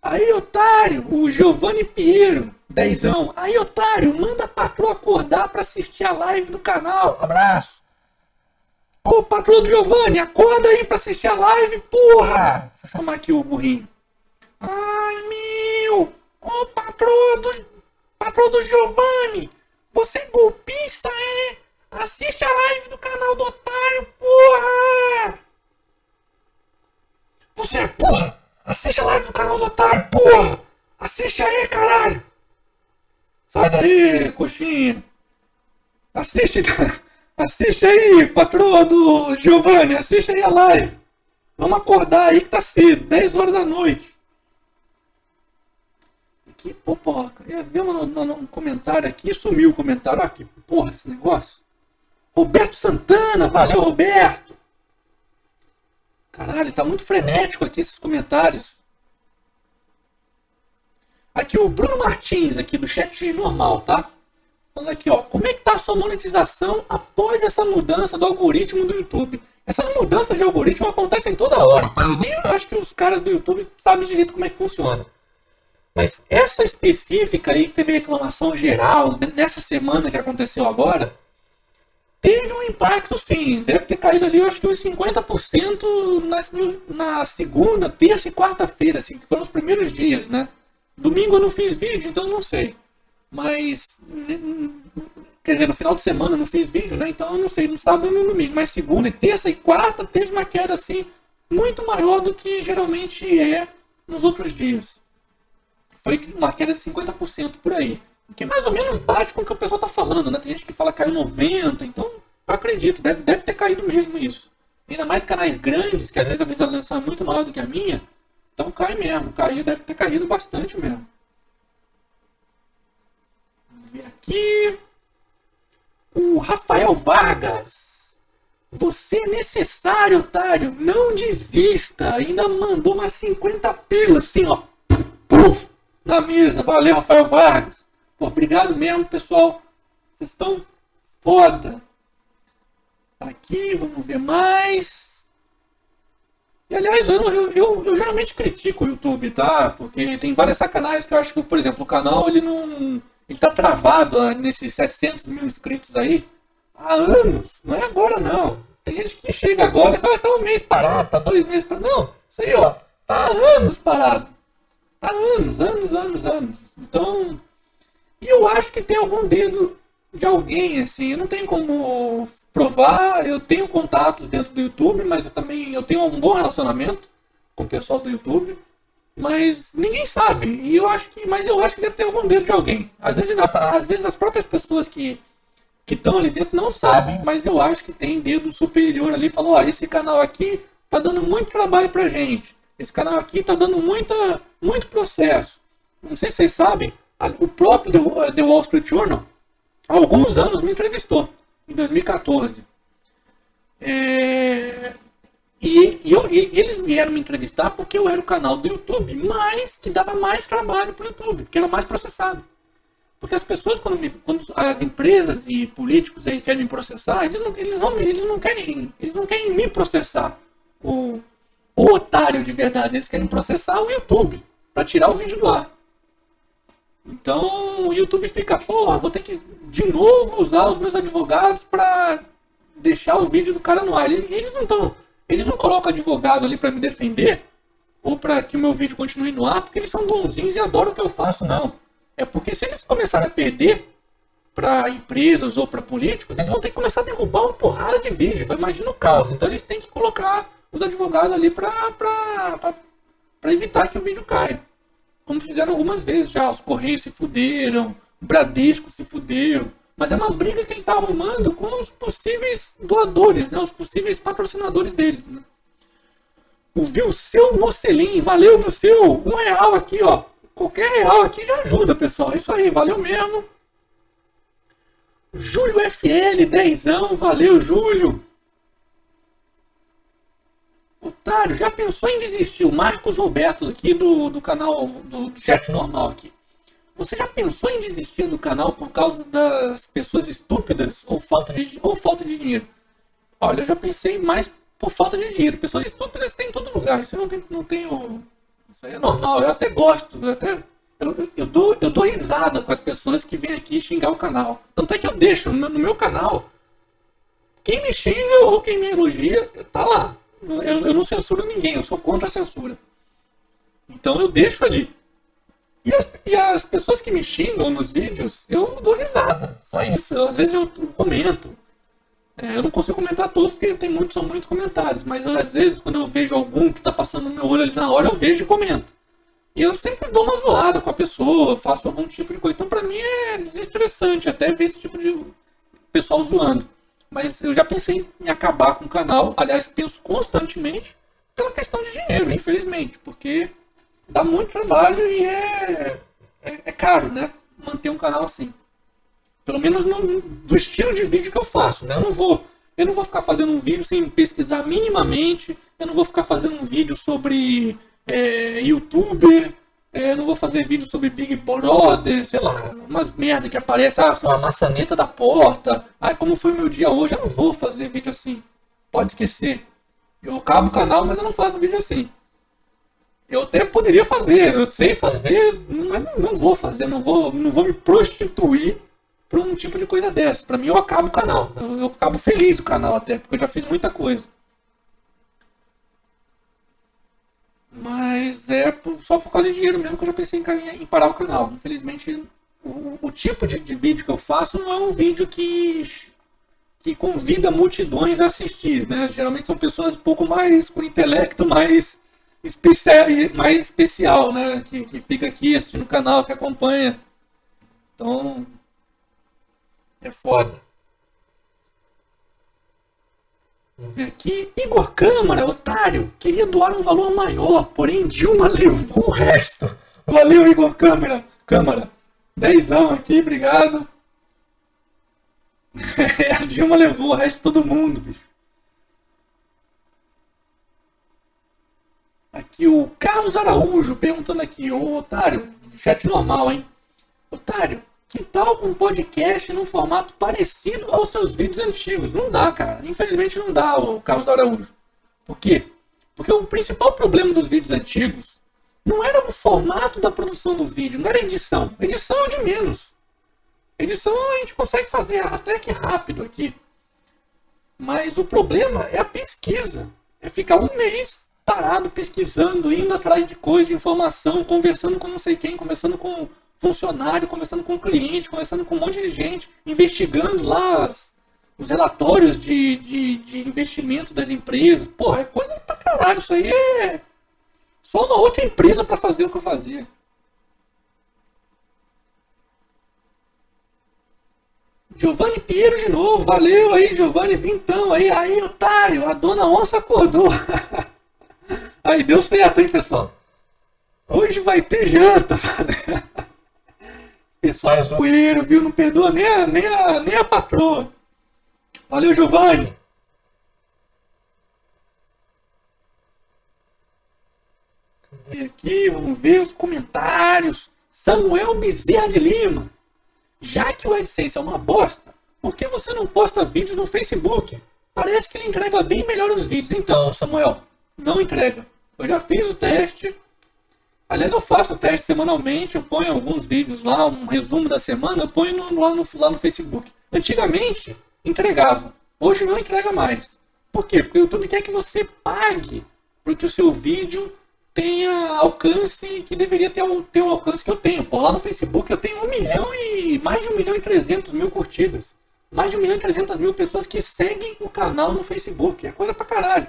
Aí, otário, o Giovanni Piero, dezão. Aí, otário, manda a patroa acordar para assistir a live do canal. Abraço. Ô, patrão do Giovanni, acorda aí pra assistir a live, porra! Deixa eu chamar aqui o burrinho. Ai, meu! Ô, patrão do, patrão do Giovanni! Você é golpista, é? Assiste a live do canal do Otário, porra! Você é porra! Assiste a live do canal do Otário, porra! Assiste aí, caralho! Sai daí, coxinha! Assiste, *laughs* assiste aí, patroa do Giovanni, assiste aí a live. Vamos acordar aí que tá cedo, 10 horas da noite. Que porra, eu vi um, um, um comentário aqui, sumiu o comentário. Que porra esse negócio. Roberto Santana, valeu Roberto. Caralho, tá muito frenético aqui esses comentários. Aqui o Bruno Martins, aqui do chat normal, tá? Falando aqui, ó, como é que tá a sua monetização após essa mudança do algoritmo do YouTube? Essas mudanças de algoritmo acontecem toda hora, tá? Eu nem acho que os caras do YouTube sabem direito como é que funciona. Mas essa específica aí, que teve reclamação geral, nessa semana que aconteceu agora, teve um impacto sim. Deve ter caído ali, acho que uns 50% na, na segunda, terça e quarta-feira, assim, que foram os primeiros dias, né? Domingo eu não fiz vídeo, então não sei. Mas. Quer dizer, no final de semana eu não fiz vídeo, né? Então eu não sei, no sábado e no domingo. Mas segunda, terça e quarta teve uma queda assim muito maior do que geralmente é nos outros dias foi uma queda de 50% por aí. Que mais ou menos bate com o que o pessoal está falando, né? Tem gente que fala que caiu 90%, então eu acredito, deve, deve ter caído mesmo isso. Ainda mais canais grandes, que às vezes a visualização é muito maior do que a minha, então cai mesmo, caiu, deve ter caído bastante mesmo. Vamos ver aqui. O Rafael Vargas. Você é necessário, otário. Não desista. Ainda mandou umas 50 pilas assim, ó. Puf! na mesa. Valeu, Rafael Vargas. Pô, obrigado mesmo, pessoal. Vocês estão foda. Aqui, vamos ver mais. E, aliás, eu, eu, eu, eu, geralmente critico o YouTube, tá? Porque tem várias sacanagens que eu acho que, por exemplo, o canal ele não. Ele tá travado nesses 700 mil inscritos aí há anos. Não é agora, não. Tem gente que chega agora e fala, tá um mês parado, tá dois meses parado. Não, isso aí, ó, tá há anos parado. Há anos, anos, anos, anos. Então, eu acho que tem algum dedo de alguém, assim, eu não tenho como provar, eu tenho contatos dentro do YouTube, mas eu também eu tenho um bom relacionamento com o pessoal do YouTube, mas ninguém sabe. E eu acho que, mas eu acho que deve ter algum dedo de alguém. Às vezes, às vezes as próprias pessoas que que estão ali dentro não sabem, mas eu acho que tem dedo superior ali, falou, ó, esse canal aqui tá dando muito trabalho pra gente. Esse canal aqui está dando muita, muito processo. Não sei se vocês sabem, o próprio The Wall Street Journal, há alguns anos, me entrevistou, em 2014. É... E, e, eu, e, eles vieram me entrevistar porque eu era o canal do YouTube, mas que dava mais trabalho para o YouTube, porque era mais processado. Porque as pessoas, quando, me, quando as empresas e políticos aí querem me processar, eles não, eles não, eles não, querem, eles não querem me processar. O, o otário de verdade, eles querem processar o YouTube para tirar o vídeo do ar. Então o YouTube fica, porra, vou ter que de novo usar os meus advogados para deixar o vídeo do cara no ar. Eles não estão, eles não colocam advogado ali para me defender ou para que o meu vídeo continue no ar, porque eles são bonzinhos e adoram o que eu faço, não. É porque se eles começarem a perder para empresas ou para políticos, eles vão ter que começar a derrubar uma porrada de vídeo. Imagina o caos. Então eles têm que colocar os advogados ali para evitar que o vídeo caia. Como fizeram algumas vezes já. Os Correios se fuderam, o Bradesco se fudeu. Mas é uma briga que ele está arrumando com os possíveis doadores, né? os possíveis patrocinadores deles. Né? O Vilseu Mocelin, valeu Vilseu, um real aqui, ó. Qualquer real aqui já ajuda, pessoal. Isso aí, valeu mesmo. Júlio FL, dezão, valeu Júlio. Otário, já pensou em desistir? O Marcos Roberto aqui do, do canal do, chat normal aqui. Você já pensou em desistir do canal por causa das pessoas estúpidas ou falta de, ou falta de dinheiro? Olha, eu já pensei mais por falta de dinheiro. Pessoas estúpidas tem em todo lugar. Isso eu não, tem, não tenho. Isso aí é normal. Eu até gosto. Eu, até, eu, eu, dou, eu dou risada com as pessoas que vêm aqui xingar o canal. Tanto é que eu deixo no, no meu canal quem me xinga ou quem me elogia, tá lá. Eu, eu não censuro ninguém, eu sou contra a censura. Então eu deixo ali. E as, e as pessoas que me xingam nos vídeos, eu dou risada. Só isso. Às vezes eu comento. É, eu não consigo comentar todos porque tem muitos, são muitos comentários. Mas eu, às vezes, quando eu vejo algum que está passando no meu olho ali na hora, eu vejo e comento. E eu sempre dou uma zoada com a pessoa, faço algum tipo de coisa. Então, para mim, é desestressante até ver esse tipo de pessoal zoando. Mas eu já pensei em acabar com o canal. Aliás, penso constantemente pela questão de dinheiro, infelizmente. Porque dá muito trabalho e é, é, é caro, né? Manter um canal assim. Pelo menos no, do estilo de vídeo que eu faço, né? Eu não vou, eu não vou ficar fazendo um vídeo sem pesquisar minimamente. Eu não vou ficar fazendo um vídeo sobre é, youtuber. É, eu não vou fazer vídeo sobre Big Brother, sei lá, umas merda que aparece, ah, só a maçaneta da porta. Ah, como foi meu dia hoje, eu não vou fazer vídeo assim. Pode esquecer. Eu acabo o canal, mas eu não faço vídeo assim eu até poderia fazer, eu sei fazer, mas não vou fazer, não vou, não vou me prostituir para um tipo de coisa dessa. Para mim, eu acabo o canal. Eu, eu, acabo feliz o canal até, porque eu já fiz muita coisa. Mas é só por causa de dinheiro mesmo que eu já pensei em, em parar o canal. Infelizmente, o, o tipo de, de, vídeo que eu faço não é um vídeo que, que convida multidões a assistir. Né? Geralmente são pessoas um pouco mais com intelecto mais especial, mais especial, né? Que, que fica aqui assistindo o canal, que acompanha. Então, é foda. Aqui. Igor Câmara, otário, queria doar um valor maior, porém Dilma levou o resto. Valeu, Igor Câmara. Câmara. Dezão aqui, obrigado. *laughs* a Dilma levou o resto de todo mundo, bicho. Aqui o Carlos Araújo perguntando aqui, ô otário, chat normal, hein? Otário, que tal um podcast num formato parecido aos seus vídeos antigos? Não dá, cara. Infelizmente não dá, o Carlos Araújo. Por quê? Porque o principal problema dos vídeos antigos não era o formato da produção do vídeo, não era edição. Edição é de menos. Edição a gente consegue fazer até que rápido aqui. Mas o problema é a pesquisa. É ficar um mês parado pesquisando, indo atrás de coisa, de informação, conversando com não sei quem, conversando com funcionário, conversando com cliente, conversando com um monte de gente, investigando lá as, os relatórios de, de, de investimento das empresas. Pô, é coisa pra caralho. Isso aí é só uma outra empresa para fazer o que eu fazia. Giovanni Pinheiro de novo, valeu aí, Giovanni, vintão aí, aí, otário, a dona onça acordou. *laughs* Aí deu certo, hein, pessoal? Hoje vai ter janta. *laughs* Pessoal é zoeiro, viu? Não perdoa nem a, nem a, nem a patroa. Valeu, Giovanni. Cadê aqui? Vamos ver os comentários. Samuel Bezerra de Lima. Já que o AdSense é uma bosta, por que você não posta vídeos no Facebook? Parece que ele entrega bem melhor os vídeos. Então, Samuel, não entrega. Eu já fiz o teste. Aliás, eu faço o teste semanalmente, eu ponho alguns vídeos lá, um resumo da semana, eu ponho no, lá, no, lá no Facebook. Antigamente, entregava. Hoje não entrega mais. Por quê? Porque o YouTube quer que você pague para que o seu vídeo tenha alcance que deveria ter, ter o alcance que eu tenho. Por lá no Facebook eu tenho um milhão e mais de um milhão e trezentos mil curtidas. Mais de um milhão e trezentas mil pessoas que seguem o canal no Facebook. É coisa pra caralho.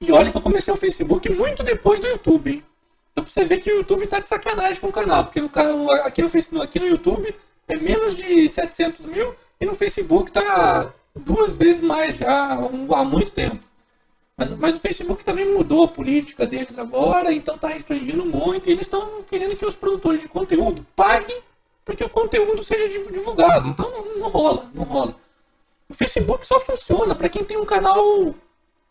E olha que eu comecei o Facebook muito depois do YouTube, hein? Então você ver que o YouTube tá de sacanagem com o canal, porque no canal, aqui, no, aqui no YouTube é menos de 700 mil e no Facebook tá duas vezes mais já há muito tempo. Mas, mas o Facebook também mudou a política deles agora, então tá restringindo muito. E eles estão querendo que os produtores de conteúdo paguem para que o conteúdo seja divulgado. Então não, não rola, não rola. O Facebook só funciona para quem tem um canal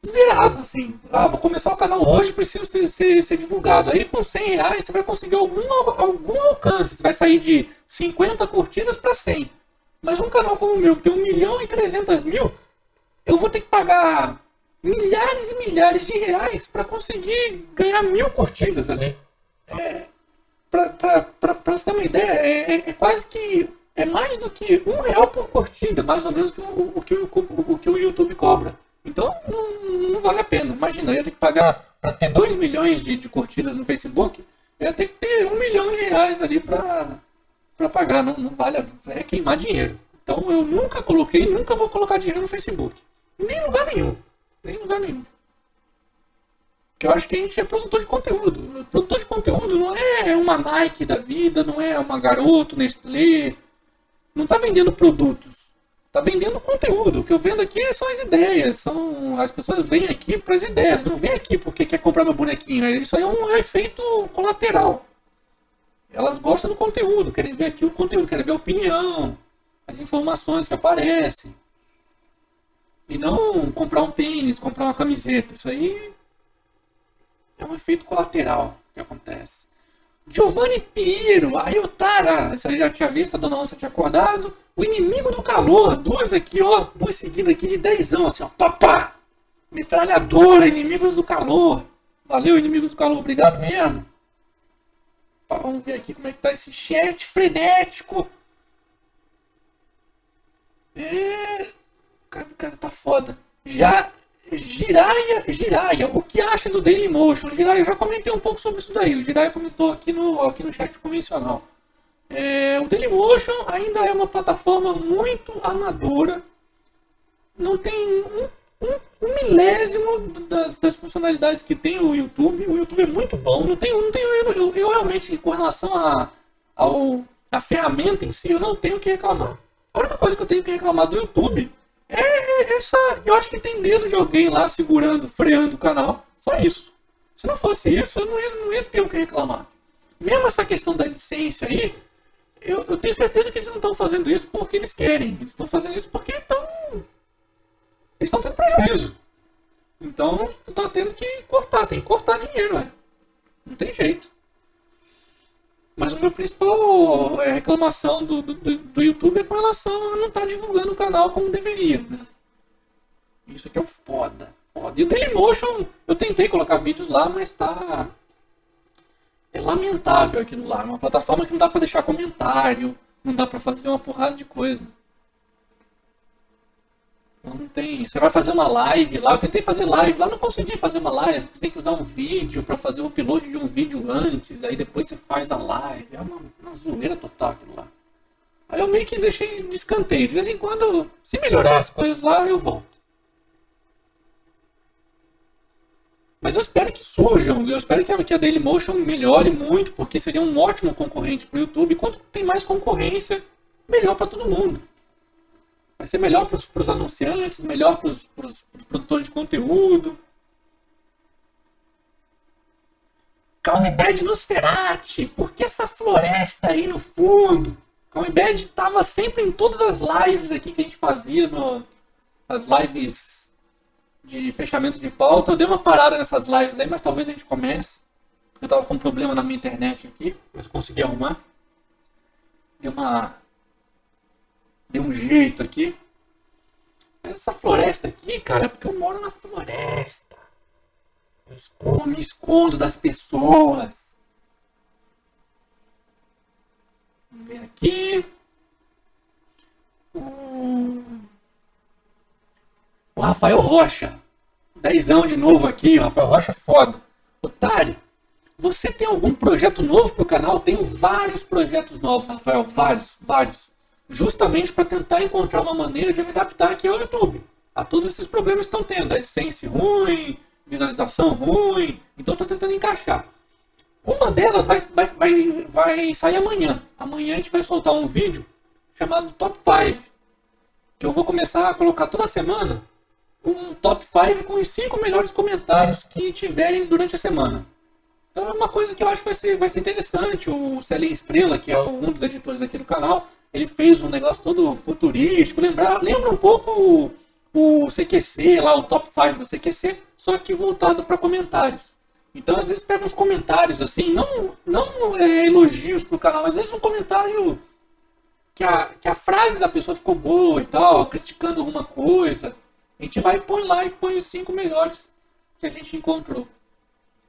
zerado, assim. Ah, vou começar o canal hoje, preciso ser, ser, ser, divulgado. Aí com 100 reais você vai conseguir algum, algum alcance. Você vai sair de 50 curtidas para 100. Mas um canal como o meu, que tem 1 milhão e 300 mil, eu vou ter que pagar milhares e milhares de reais para conseguir ganhar mil curtidas ali. É, pra você ter uma ideia, é, é, é quase que é mais do que um real por curtida, mais ou menos o, o, que, o, o, que o YouTube cobra. Então não, não, vale a pena. Imagina, eu ia ter que pagar para ter 2 milhões de, de, curtidas no Facebook, eu ia ter que ter um milhão de reais ali para pagar. Não, não vale, é queimar dinheiro. Então eu nunca coloquei, nunca vou colocar dinheiro no Facebook. Nem em lugar nenhum. Nem em lugar nenhum. Porque eu acho que a gente é produtor de conteúdo. Produtor de conteúdo não é uma Nike da vida, não é uma garoto, Nestlé, não está vendendo produtos, está vendendo conteúdo. O que eu vendo aqui são as ideias, são as pessoas vêm aqui para as ideias, não vêm aqui porque quer comprar meu bonequinho. Isso aí é um efeito colateral. Elas gostam do conteúdo, querem ver aqui o conteúdo, querem ver a opinião, as informações que aparecem. E não comprar um tênis, comprar uma camiseta. Isso aí é um efeito colateral que acontece. Giovanni Piero, a Yotara, você já tinha visto, a Dona Onça tinha acordado. O Inimigo do Calor, duas aqui, ó, duas seguidas aqui de dezão, assim, ó, papá. Metralhadora, Inimigos do Calor. Valeu, Inimigos do Calor, obrigado mesmo. Vamos ver aqui como é que tá esse chat frenético. É... Cara, cara, tá foda. Já Jiraya, Jiraya, o que acha do Dailymotion? Jiraya, eu já comentei um pouco sobre isso daí. O Jiraya comentou aqui no, aqui no chat convencional. É, o Dailymotion ainda é uma plataforma muito amadora. Não tem um, um, um milésimo das, das, funcionalidades que tem o YouTube. O YouTube é muito bom. Não tem, não tem, eu, eu, eu realmente, com relação a, ao, a ferramenta em si, eu não tenho o que reclamar. A única coisa que eu tenho que reclamar do YouTube é, é essa. Eu acho que tem dedo de alguém lá segurando, freando o canal. Só isso. Se não fosse isso, eu não ia, não ia ter o que reclamar. Mesmo essa questão da licença aí, eu, eu, tenho certeza que eles não estão fazendo isso porque eles querem. Eles estão fazendo isso porque estão. Eles estão tendo prejuízo. Então, está tendo que cortar, tem que cortar dinheiro, é. Não tem jeito. Mas o meu principal é, reclamação do, do, do YouTube é com relação a não estar tá divulgando o canal como deveria. Né? Isso aqui é foda, foda. E o Dailymotion, eu tentei colocar vídeos lá, mas tá. É lamentável aquilo lá. É uma plataforma que não dá pra deixar comentário, não dá pra fazer uma porrada de coisa. Não tem. Você vai fazer uma live lá, eu tentei fazer live lá, não consegui fazer uma live. Você tem que usar um vídeo para fazer o upload de um vídeo antes, aí depois você faz a live. É uma, uma zoeira total aquilo lá. Aí eu meio que deixei de escanteio. De vez em quando, se melhorar as coisas lá, eu volto. Mas eu espero que surjam, eu espero que a, que a Dailymotion melhore muito, porque seria um ótimo concorrente para o YouTube. Quanto tem mais concorrência, melhor para todo mundo. Vai ser melhor para os anunciantes, melhor para os produtores de conteúdo. Calmebed Nosferati, por que essa floresta aí no fundo? Calmebed estava sempre em todas as lives aqui que a gente fazia, no, as lives de fechamento de pauta. Eu dei uma parada nessas lives aí, mas talvez a gente comece. Eu estava com um problema na minha internet aqui, mas consegui arrumar. Deu uma deu um jeito aqui. Essa floresta aqui, cara, é porque eu moro na floresta. Eu escondo, me escondo das pessoas. Vamos ver aqui. O Rafael Rocha. Dezão de novo aqui. Rafael Rocha foda. Otário. Você tem algum projeto novo pro canal? Tenho vários projetos novos, Rafael. Vários, vários justamente para tentar encontrar uma maneira de me adaptar aqui ao YouTube, a todos esses problemas que estão tendo, AdSense ruim, visualização ruim, então estou tentando encaixar. Uma delas vai, vai, vai, vai sair amanhã. Amanhã a gente vai soltar um vídeo chamado Top 5, que eu vou começar a colocar toda semana um top 5 com os 5 melhores comentários que tiverem durante a semana. Então é uma coisa que eu acho que vai ser, vai ser interessante. O Celinho Estrela, que é um dos editores aqui do canal, ele fez um negócio todo futurístico, lembra, lembra um pouco o, o CQC, lá o top 5 do CQC, só que voltado para comentários. Então, às vezes, pega uns comentários assim, não, não é, elogios pro canal, mas às vezes um comentário que a, que a frase da pessoa ficou boa e tal, criticando alguma coisa. A gente vai e põe lá e põe os cinco melhores que a gente encontrou.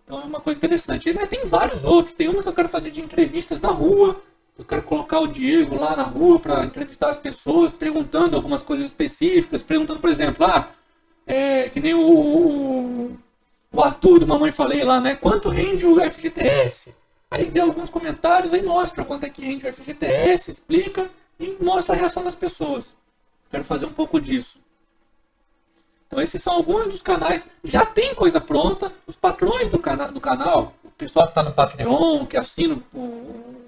Então é uma coisa interessante. E, né, tem vários outros. Tem uma que eu quero fazer de entrevistas na rua Eu quero colocar o Diego lá na rua para entrevistar as pessoas, perguntando algumas coisas específicas, perguntando, por exemplo, ah, é, que nem o, o, o Arthur do Mamãe Falei lá, né? Quanto rende o FGTS? Aí vê alguns comentários, aí mostra quanto é que rende o FGTS, explica e mostra a reação das pessoas. Quero fazer um pouco disso. Então esses são alguns dos canais. Já tem coisa pronta. Os patrões do, cana do canal, o pessoal que está no Patreon, que assina o,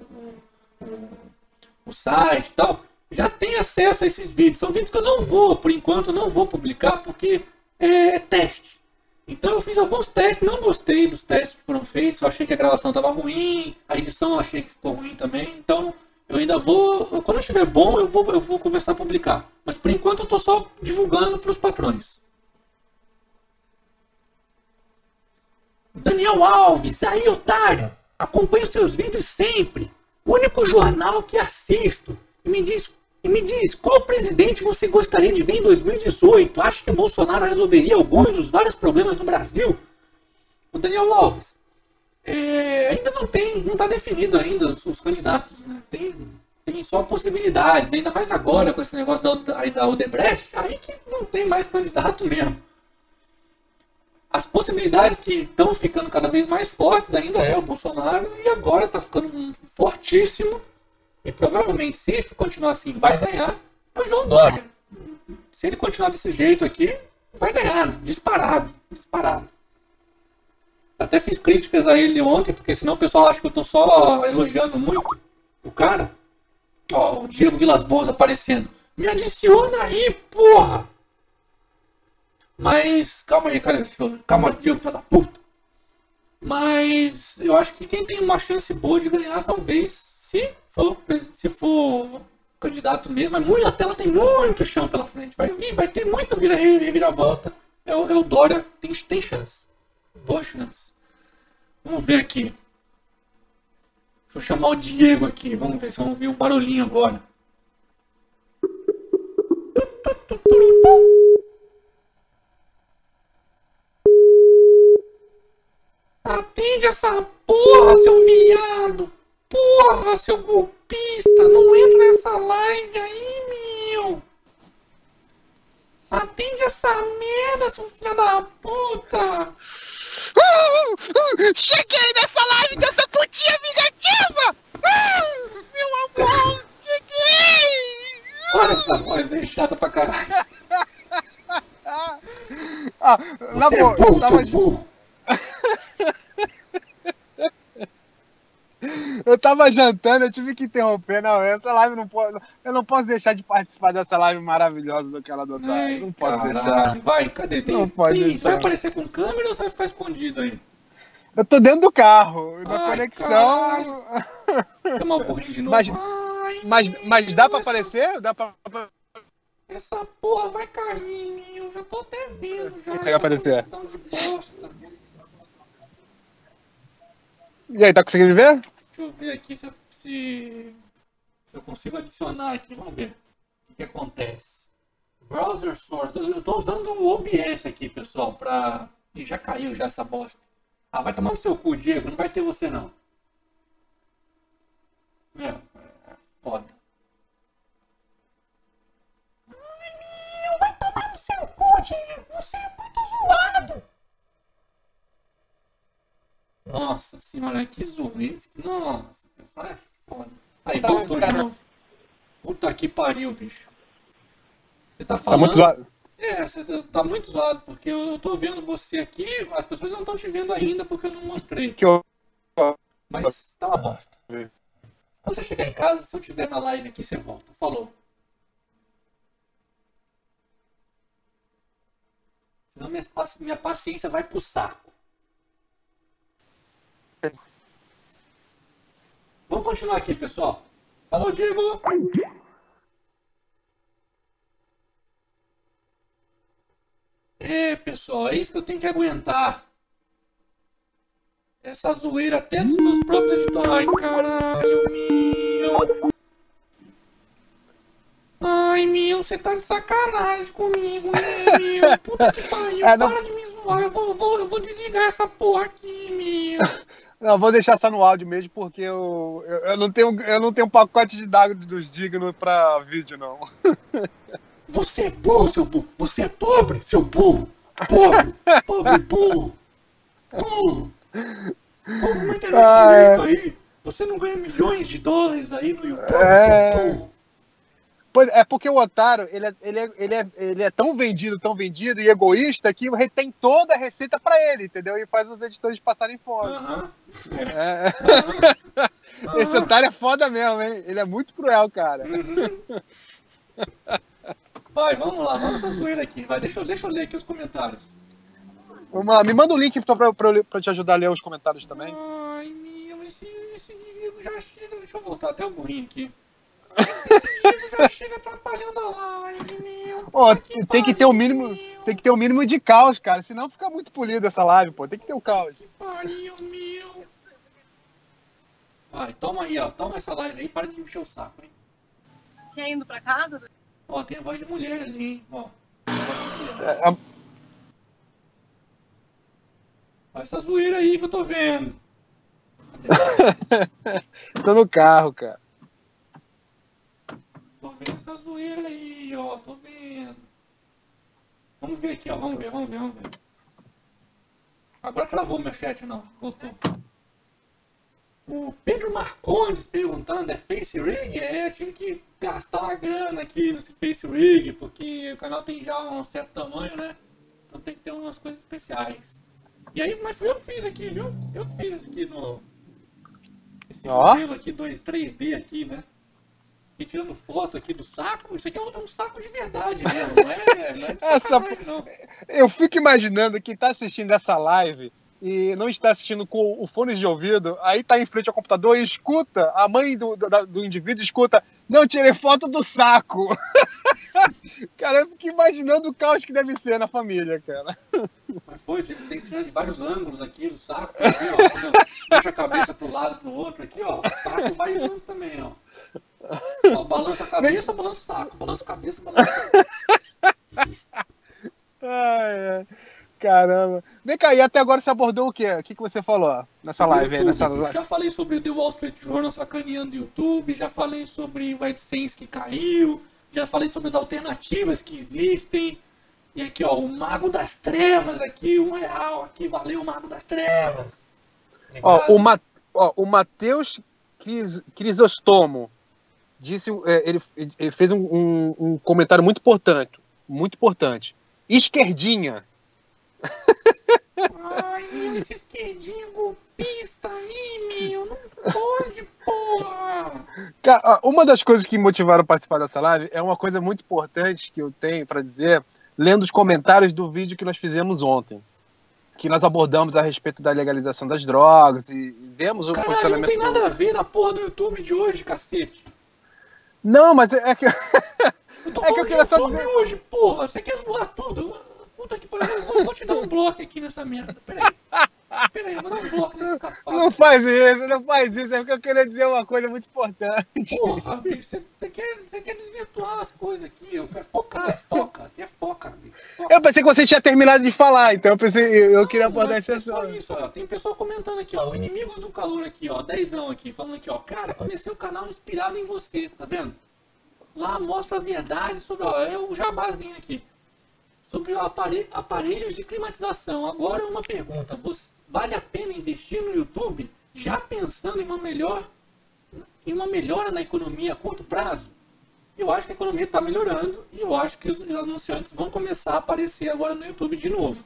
o, site e tal, já tem acesso a esses vídeos. São vídeos que eu não vou, por enquanto, não vou publicar porque é teste. Então eu fiz alguns testes, não gostei dos testes que foram feitos, eu achei que a gravação estava ruim, a edição eu achei que ficou ruim também, então eu ainda vou, quando estiver bom, eu vou, eu vou começar a publicar. Mas por enquanto eu estou só divulgando para os patrões. Daniel Alves, aí otário, acompanho seus vídeos sempre. O único jornal que assisto. E me diz, e me diz, qual presidente você gostaria de ver em 2018? Acha que Bolsonaro resolveria alguns dos vários problemas do Brasil? O Daniel Alves, é, ainda não tem, não está definido ainda os, os candidatos, né? Tem, tem só possibilidades, ainda mais agora com esse negócio da, da Odebrecht, aí que não tem mais candidato mesmo as possibilidades que estão ficando cada vez mais fortes ainda é o Bolsonaro e agora está ficando fortíssimo e provavelmente se continuar assim vai ganhar é o João Dória. Se ele continuar desse jeito aqui, vai ganhar, disparado, disparado. Até fiz críticas a ele ontem, porque senão o pessoal acha que eu estou só elogiando muito o cara. Ó, o Diego Vilas Boas aparecendo. Me adiciona aí, porra! Mas, calma aí, cara. Calma, Diego, filho da puta. Mas eu acho que quem tem uma chance boa de ganhar, talvez, se for, se for candidato mesmo, é muito, a tela tem muito chão pela frente. Vai, vai ter muita vira, reviravolta. É o, é o Dória, tem, tem chance. Boa chance. Vamos ver aqui. Deixa eu chamar o Diego aqui. Vamos ver se vamos ouvir o barulhinho agora. Atende essa porra, seu viado! Porra, seu golpista! Não entra nessa live aí, meu! Atende essa merda, seu filho da puta! Uh, uh, cheguei nessa live dessa putinha vingativa! Uh, meu amor, cheguei! Olha essa voz aí, chata pra caralho! ah, na Você é boa, burro, eu tava, seu burro. *laughs* eu tava jantando, eu tive que interromper. Não, essa live não pode. Eu não posso deixar de participar dessa live maravilhosa daquela do Otário. Não posso caralho. deixar. Vai, cadê? Tem, Não pode tem, deixar. vai aparecer com câmera ou você vai ficar escondido aí? Eu tô dentro do carro, na Ai, conexão. Chama o burrinho de novo. Mas- Ai, Mas, mas dá pra essa- aparecer? Dá pra. Essa porra vai cair, meu. Já tô até vendo. Já Consegue aparecer. E aí, tá conseguindo ver? Deixa eu ver aqui se, se, se eu consigo adicionar aqui. Vamos ver o que, que acontece. Browser Source. Eu tô usando o OBS aqui, pessoal, pra... Ih, já caiu já essa bosta. Ah, vai tomar no seu cu, Diego. Não vai ter você, não. É, é foda. Ai, meu, vai tomar no seu cu, Diego. Você é muito zoado. Nossa senhora, que zoeira. Nossa, pessoal, é foda. Aí, Tá, voltou de novo. Puta que pariu, bicho. Você tá Tá falando... muito zoado. É, você tá- tá muito zoado, porque eu tô vendo você aqui, as pessoas não estão te vendo ainda porque eu não mostrei. Que eu... Mas tá uma bosta. Quando você chegar em casa, se eu tiver na live aqui, você volta. Falou. Senão minha, minha paciência vai pro saco. Vamos continuar aqui, pessoal. Falou, Diego! É, pessoal, é isso que eu tenho que aguentar. Essa zoeira até dos meus próprios editores. Ai, caralho, meu. Ai, meu, você tá de sacanagem comigo, né, meu? Puta que pariu, *laughs* É, não- para de me zoar. Eu vou, vou, eu vou desligar essa porra aqui, meu. *laughs* Não, vou deixar só no áudio mesmo, porque eu, eu, eu não tenho eu não tenho um pacote de dados dos dignos pra vídeo, não. *laughs* Você é burro, seu burro. Você é pobre, seu burro. Pobre, pobre burro. Burro. Como uma internet Ah, é. aí? Você não ganha milhões de dólares aí no YouTube, É. seu burro. Pois é porque o otário, ele é, ele, é, ele, é, ele é tão vendido, tão vendido e egoísta que retém toda a receita pra ele, entendeu? E faz os editores passarem fome. Aham. É. *laughs* Esse otário é foda mesmo, hein? Ele é muito cruel, cara. Vai, vamos lá, vamos essa zoeira aqui. Vai, deixa eu, deixa eu ler aqui os comentários. Vamos lá, me manda o link pra, pra, pra, te ajudar a ler os comentários também. Ai, meu, esse, esse já. Deixa eu voltar até o burrinho aqui. Já chega atrapalhando a live, meu. Ó, Puta tem que ter o pariu, mínimo, meu. tem que ter o mínimo de caos, cara, senão fica muito polido essa live, pô. Tem que ter o caos. Que pariu, meu. Vai, toma aí, ó. Toma essa live aí, para de encher o saco, hein. Quer indo pra casa? Ó, tem a voz de mulher ali, hein. Ó. Tem a voz de mulher. É, a- Ó, essa zoeira aí que eu tô vendo. *laughs* Tô no carro, cara. Vendo essa zoeira aí, ó. Tô vendo. Vamos ver aqui, ó. Vamos ver, vamos ver, vamos ver. Agora travou meu chat, não. Voltou. O Pedro Marcondes perguntando, é Face Rig? É, eu tive que gastar uma grana aqui nesse Face Rig, porque o canal tem já um certo tamanho, né? Então tem que ter umas coisas especiais. E aí, mas fui eu que fiz aqui, viu? Eu que fiz aqui no... Esse Ó. modelo aqui, 2, 3D aqui, né? E tirando foto aqui do saco, isso aqui é um, é um saco de verdade mesmo, não é, não é *laughs* Essa não. Eu fico imaginando quem tá assistindo essa live e não está assistindo com o fone de ouvido, aí tá em frente ao computador e escuta, a mãe do, do, do indivíduo escuta, não, tirei foto do saco. *laughs* cara, eu fico imaginando o caos que deve ser na família, cara. Mas foi, tem que tirar de vários ângulos aqui do saco, aqui, ó. Puxo a cabeça pro lado, pro outro, aqui, ó. O saco vai junto também, ó. Balança a *laughs* cabeça, balança o saco. Balança a cabeça, balança o. *laughs* Ai. Caramba. Vem cá, e até agora você abordou o quê? O que, que você falou nessa live aí? Nessa? Já falei sobre o The Wall Street Journal sacaneando o YouTube, já falei sobre o AdSense que caiu, já falei sobre as alternativas que existem. E aqui, ó, o Mago das Trevas aqui, um real aqui, valeu, Mago das Trevas. Ó, o, Ma, ó, o Matheus Cris, Crisostomo disse, é, ele, ele fez um, um- um comentário muito importante, muito importante. Esquerdinha. Ai, meu, esse esquerdinho golpista aí, meu, não pode, porra. Cara, uma das coisas que me motivaram a participar dessa live é uma coisa muito importante que eu tenho para dizer, lendo os comentários do vídeo que nós fizemos ontem. Que nós abordamos a respeito da legalização das drogas e demos o Caralho, não posicionamento. tem nada a ver na porra do YouTube de hoje, cacete. Não, mas é, é que. *laughs* É que eu queria só dizer- hoje, porra. Você quer zoar tudo? Puta que pariu, vou, vou te dar um bloco aqui nessa merda. Peraí. *laughs* Peraí, dar um bloco nesse safado. Não faz isso, não faz isso, é porque eu queria dizer uma coisa muito importante. Porra, bicho, você, você quer, você quer desvirtuar as coisas aqui. Eu quero focar, foca, aqui é foca, bicho. Foca. Eu pensei que você tinha terminado de falar, então eu pensei, eu, queria abordar esse é só assunto. isso, ó. Tem pessoa comentando aqui, ó. O Inimigos do Calor aqui, ó. Dezão aqui, falando aqui, ó. Cara, comecei o canal inspirado em você, tá vendo? Lá mostra a verdade sobre, ó, é o jabazinho aqui. Sobre aparelhos de climatização. Agora uma pergunta. Você- vale a pena investir no YouTube já pensando em uma melhor em uma melhora na economia a curto prazo? Eu acho que a economia está melhorando e eu acho que os anunciantes vão começar a aparecer agora no YouTube de novo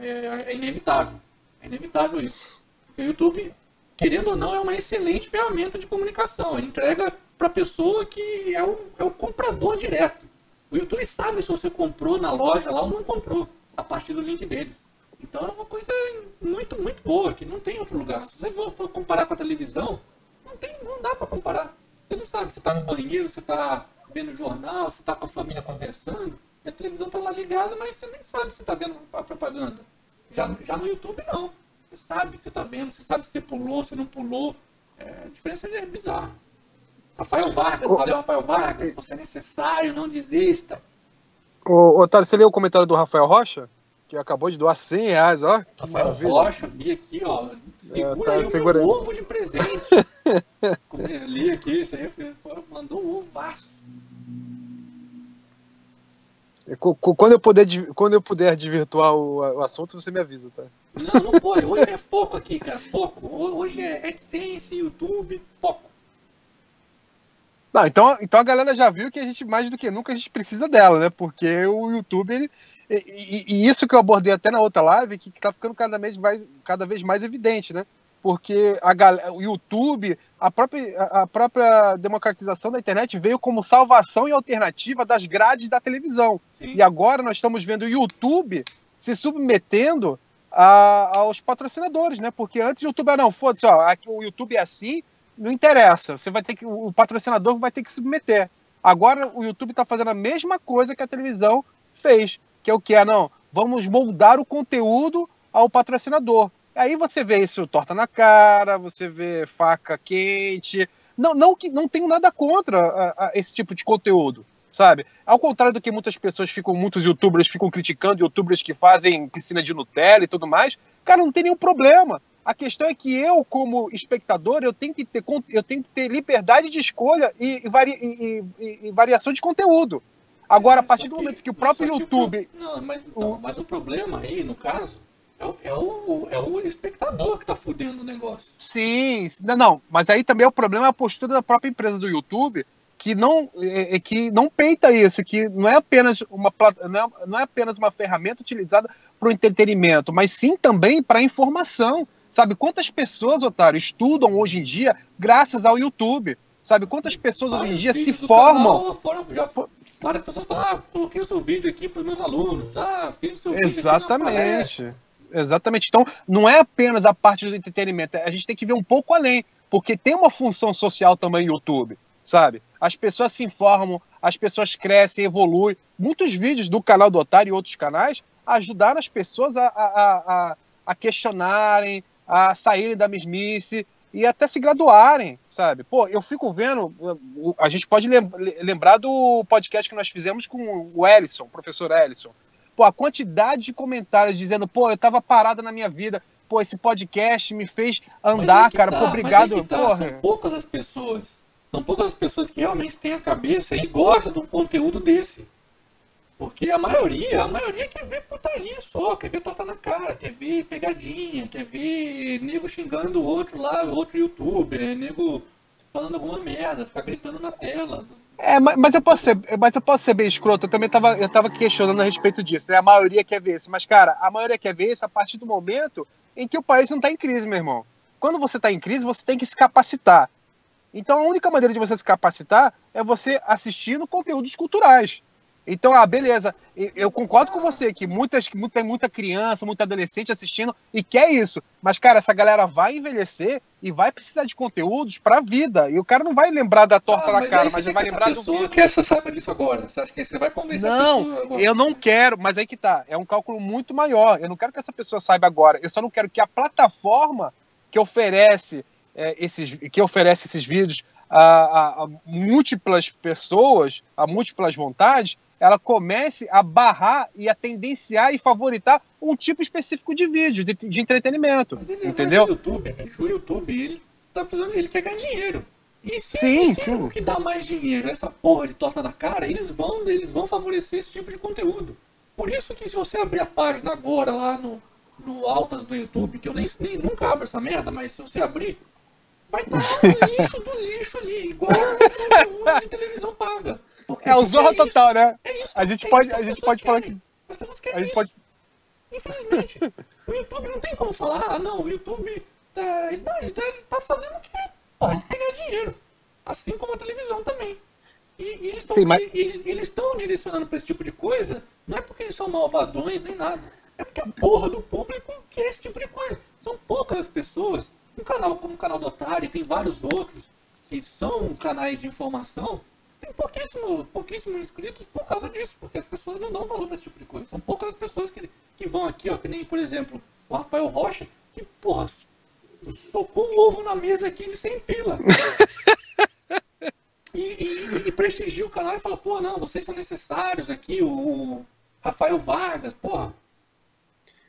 é, é inevitável. É inevitável isso. O YouTube, querendo ou não, é uma excelente ferramenta de comunicação. Ele entrega para a pessoa que é o, é o comprador direto. O YouTube sabe se você comprou na loja lá ou não comprou, a partir do link deles. Então é uma coisa muito, muito boa, que não tem outro lugar. Se você for comparar com a televisão, não, tem, não dá para comparar. Você não sabe se está no banheiro, se está vendo jornal, se está com a família conversando. E a televisão está lá ligada, mas você nem sabe se está vendo a propaganda. Já, já no YouTube, não. Você sabe que você está vendo, você sabe se você pulou, se não pulou. É, a diferença é bizarra. Rafael Vargas, valeu Rafael Vargas. Você é necessário, não desista. Ô, Otário, você leu o comentário do Rafael Rocha? Que acabou de doar 100 reais, ó. Que Rafael maravilha. Rocha, vi aqui, ó. Segura tá aí o segurando. meu ovo de presente. *laughs* Li aqui, isso aí foi- mandou um ovaço. É, Quando eu puder, quando eu puder desvirtuar o, o assunto, você me avisa, tá? Não, não pode. Hoje é foco aqui, cara. Foco. Ho- Hoje é AdSense, YouTube, foco. Não, então, então a galera já viu que a gente, mais do que nunca, a gente precisa dela, né? Porque o YouTube, ele, e, e- isso que eu abordei até na outra live, que, que tá ficando cada vez mais, cada vez mais evidente, né? Porque a, gal- o YouTube, a própria, a- própria democratização da internet veio como salvação e alternativa das grades da televisão. Sim. E agora nós estamos vendo o YouTube se submetendo a- aos patrocinadores, né? Porque antes o YouTube, ah, não, foda-se, ó, aqui o YouTube é assim, não interessa. Você vai ter que, o patrocinador vai ter que se submeter. Agora o YouTube está fazendo a mesma coisa que a televisão fez, que é o que é, não, vamos moldar o conteúdo ao patrocinador. Aí você vê isso torta na cara, você vê faca quente. Não, não que não tenho nada contra a- a esse tipo de conteúdo, sabe? Ao contrário do que muitas pessoas ficam, muitos youtubers ficam criticando youtubers que fazem piscina de Nutella e tudo mais, cara, não tem nenhum problema. A questão é que eu, como espectador, eu tenho que ter, eu tenho que ter liberdade de escolha e, e- e- e variação de conteúdo. Agora, a partir do momento que o próprio YouTube. o- Não, mas, então, mas o problema aí, no caso, é o, é o, é o espectador que tá fudendo o negócio. Sim, não, não, mas aí também o problema é a postura da própria empresa do YouTube, que não, é, é que não peita isso, que não é apenas uma não é, não é apenas uma ferramenta utilizada para o entretenimento, mas sim também para informação. Sabe quantas pessoas, Otário, estudam hoje em dia graças ao YouTube? Sabe quantas pessoas hoje em dia se formam? canal foram- já, várias pessoas falam, ah, coloquei o seu vídeo aqui para os meus alunos. Ah, fiz o seu vídeo na palestra. Exatamente. Exatamente. Então, não é apenas a parte do entretenimento, a gente tem que ver um pouco além, porque tem uma função social também no YouTube, sabe? As pessoas se informam, as pessoas crescem, evoluem. Muitos vídeos do canal do Otário e outros canais ajudaram as pessoas a, a, a, a- a questionarem, a saírem da mesmice e até se graduarem, sabe? Pô, eu fico vendo, a gente pode lem- lembrar do podcast que nós fizemos com o Ellison, o professor Ellison. Pô, a quantidade de comentários dizendo, pô, eu tava parado na minha vida, pô, esse podcast me fez Mas andar, que cara, tá, pô, aí obrigado. que tá, Porra. São poucas as pessoas. São poucas as pessoas que realmente têm a cabeça e gostam de um conteúdo desse. Porque a maioria, a maioria quer ver putaria só, quer ver torta na cara, quer ver pegadinha, quer ver nego xingando o outro lá, outro youtuber, nego falando alguma merda, ficar gritando na tela. É, mas, eu posso ser, mas eu posso ser bem escroto, eu também tava, eu tava questionando a respeito disso, né? A maioria quer ver isso, mas, cara, a maioria quer ver isso a partir do momento em que o país não tá em crise, meu irmão. Quando você tá em crise, você tem que se capacitar. Então a única maneira de você se capacitar é você assistindo conteúdos culturais. Então, ah, beleza, eu concordo com você que muitas, que muita, muita criança, muita adolescente assistindo e quer isso. Mas, cara, essa galera vai envelhecer e vai precisar de conteúdos pra vida. E o cara não vai lembrar da torta Ah, na cara, mas você ele vai quer lembrar essa do pessoa vídeo. que essa saiba disso agora. Você acha que você vai convencer a Não, pessoa agora? eu não quero, mas aí que tá. É um cálculo muito maior. Eu não quero que essa pessoa saiba agora. Eu só não quero que a plataforma que oferece é, esses, que oferece esses vídeos a, a- a múltiplas pessoas, a múltiplas vontades, ela comece a barrar e a tendenciar e favoritar um tipo específico de vídeo, de, de entretenimento. Mas ele Entendeu? mais o YouTube. O YouTube, ele tá precisando, ele quer ganhar dinheiro. E se, Sim, se sim. o que dá mais dinheiro, essa porra de torta na cara, eles vão, eles vão favorecer esse tipo de conteúdo. Por isso que se você abrir a página agora lá no, no altas do YouTube, que eu nem, nem nunca abro essa merda, mas se você abrir, vai estar um lixo do lixo ali, igual o conteúdo de televisão paga. *laughs* É o Zorra isso, total, né? é isso, A gente é pode- isso que a as gente pessoas pode falar querem. As pessoas querem A gente isso. pode. Infelizmente, o YouTube não tem como falar, ah não, o YouTube tá, ele, não, ele tá, ele tá fazendo o que pode pegar dinheiro. Assim como a televisão também. E, e eles estão mas- eles estão direcionando para esse tipo de coisa, não é porque eles são malvadões nem nada. É porque a porra do público quer esse tipo de coisa. São poucas as pessoas. Um canal como o canal do Otário, tem vários outros que são canais de informação. Tem pouquíssimo, pouquíssimo inscritos por causa disso, porque as pessoas não dão valor pra esse tipo de coisa. São poucas as pessoas que, que vão aqui, ó, que nem, por exemplo, o Rafael Rocha, que, porra, socou um ovo na mesa aqui de 100 pila. *laughs* E, e, e prestigia o canal e fala, pô, não, vocês são necessários aqui, o Rafael Vargas, porra.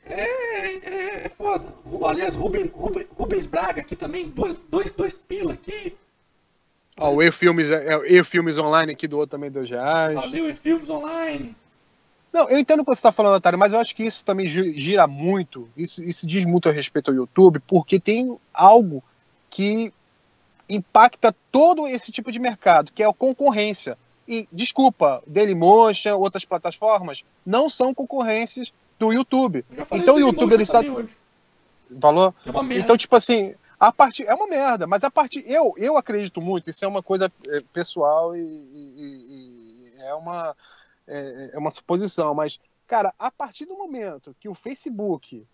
É, é, é foda. Aliás, Ruben, Ruben- Rubens Braga aqui também, dois, dois, dois pila aqui. Ó, o E-Filmes, é, o E-Filmes Online aqui doou também dois reais. Valeu e filmes online. Não, eu entendo o que você está falando, Otário, mas eu acho que isso também gi- gira muito, isso, isso diz muito a respeito ao YouTube, porque tem algo que impacta todo esse tipo de mercado, que é a concorrência. E, desculpa, Dailymotion, outras plataformas, não são concorrências do YouTube. Então o do YouTube, ele está... Valor? É. Então, tipo assim, a partir é uma merda, mas a partir eu eu acredito muito, isso é uma coisa é, pessoal e, e- e- é uma é, é uma suposição, mas cara, a partir do momento que o Facebook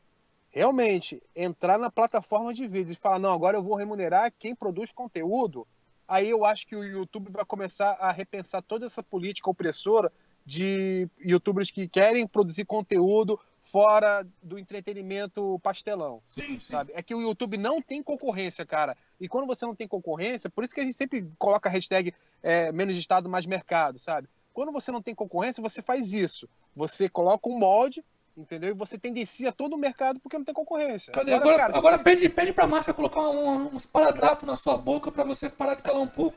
realmente entrar na plataforma de vídeos e falar não, agora eu vou remunerar quem produz conteúdo, aí eu acho que o YouTube vai começar a repensar toda essa política opressora de YouTubers que querem produzir conteúdo fora do entretenimento pastelão Sim, sim. sabe? É que o YouTube não tem concorrência, cara. E quando você não tem concorrência, por isso que a gente sempre coloca a hashtag é, menos Estado, mais mercado, sabe? Quando você não tem concorrência, você faz isso. Você coloca um molde, entendeu? E você tendencia todo o mercado porque não tem concorrência. Cadê? Agora, cara, agora pede, pede pra Márcia colocar um- uns paradrapos na sua boca pra você parar de falar um pouco.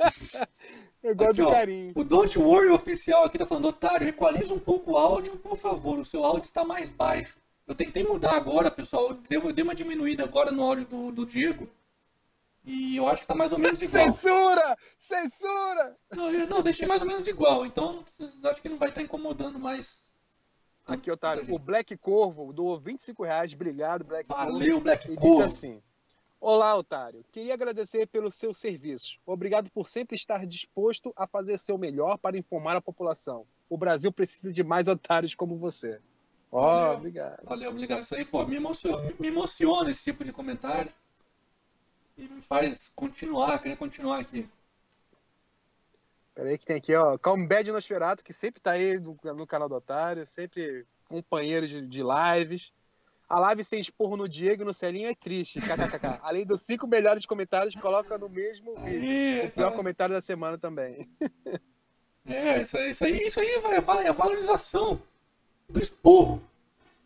*laughs* eu gosto Aqui, do ó. carinho. O Don't Worry oficial aqui tá falando, otário, equaliza um pouco o áudio, por favor. O seu áudio está mais baixo. Eu tentei mudar agora, pessoal. Eu dei, uma diminuída agora no áudio do, do Diego. E eu acho que tá mais ou menos igual. Censura! Censura! Não, eu, não, deixei mais ou menos igual. Então acho que não vai estar incomodando mais. Aqui, Otário, o Black Corvo doou 25 reais. Obrigado, Black Corvo. Valeu, Black E Corvo. assim: Olá, Otário. Queria agradecer pelo seu serviço. Obrigado por sempre estar disposto a fazer seu melhor para informar a população. O Brasil precisa de mais otários como você. Ó, Valeu. obrigado. Valeu, obrigado. Isso aí, pô, me emociona, me emociona esse tipo de comentário. E me faz continuar, querer continuar aqui. Peraí que tem aqui, ó, Calmbed Nosferato, que sempre tá aí no, no canal do Otário, sempre companheiro de, de lives. A live sem esporro no Diego e no Celinho é triste, kkkk. *laughs* Além dos cinco melhores comentários, coloca no mesmo vídeo. O pior tá- comentário da semana também. É, isso aí, isso aí, isso aí é a valorização do esporro.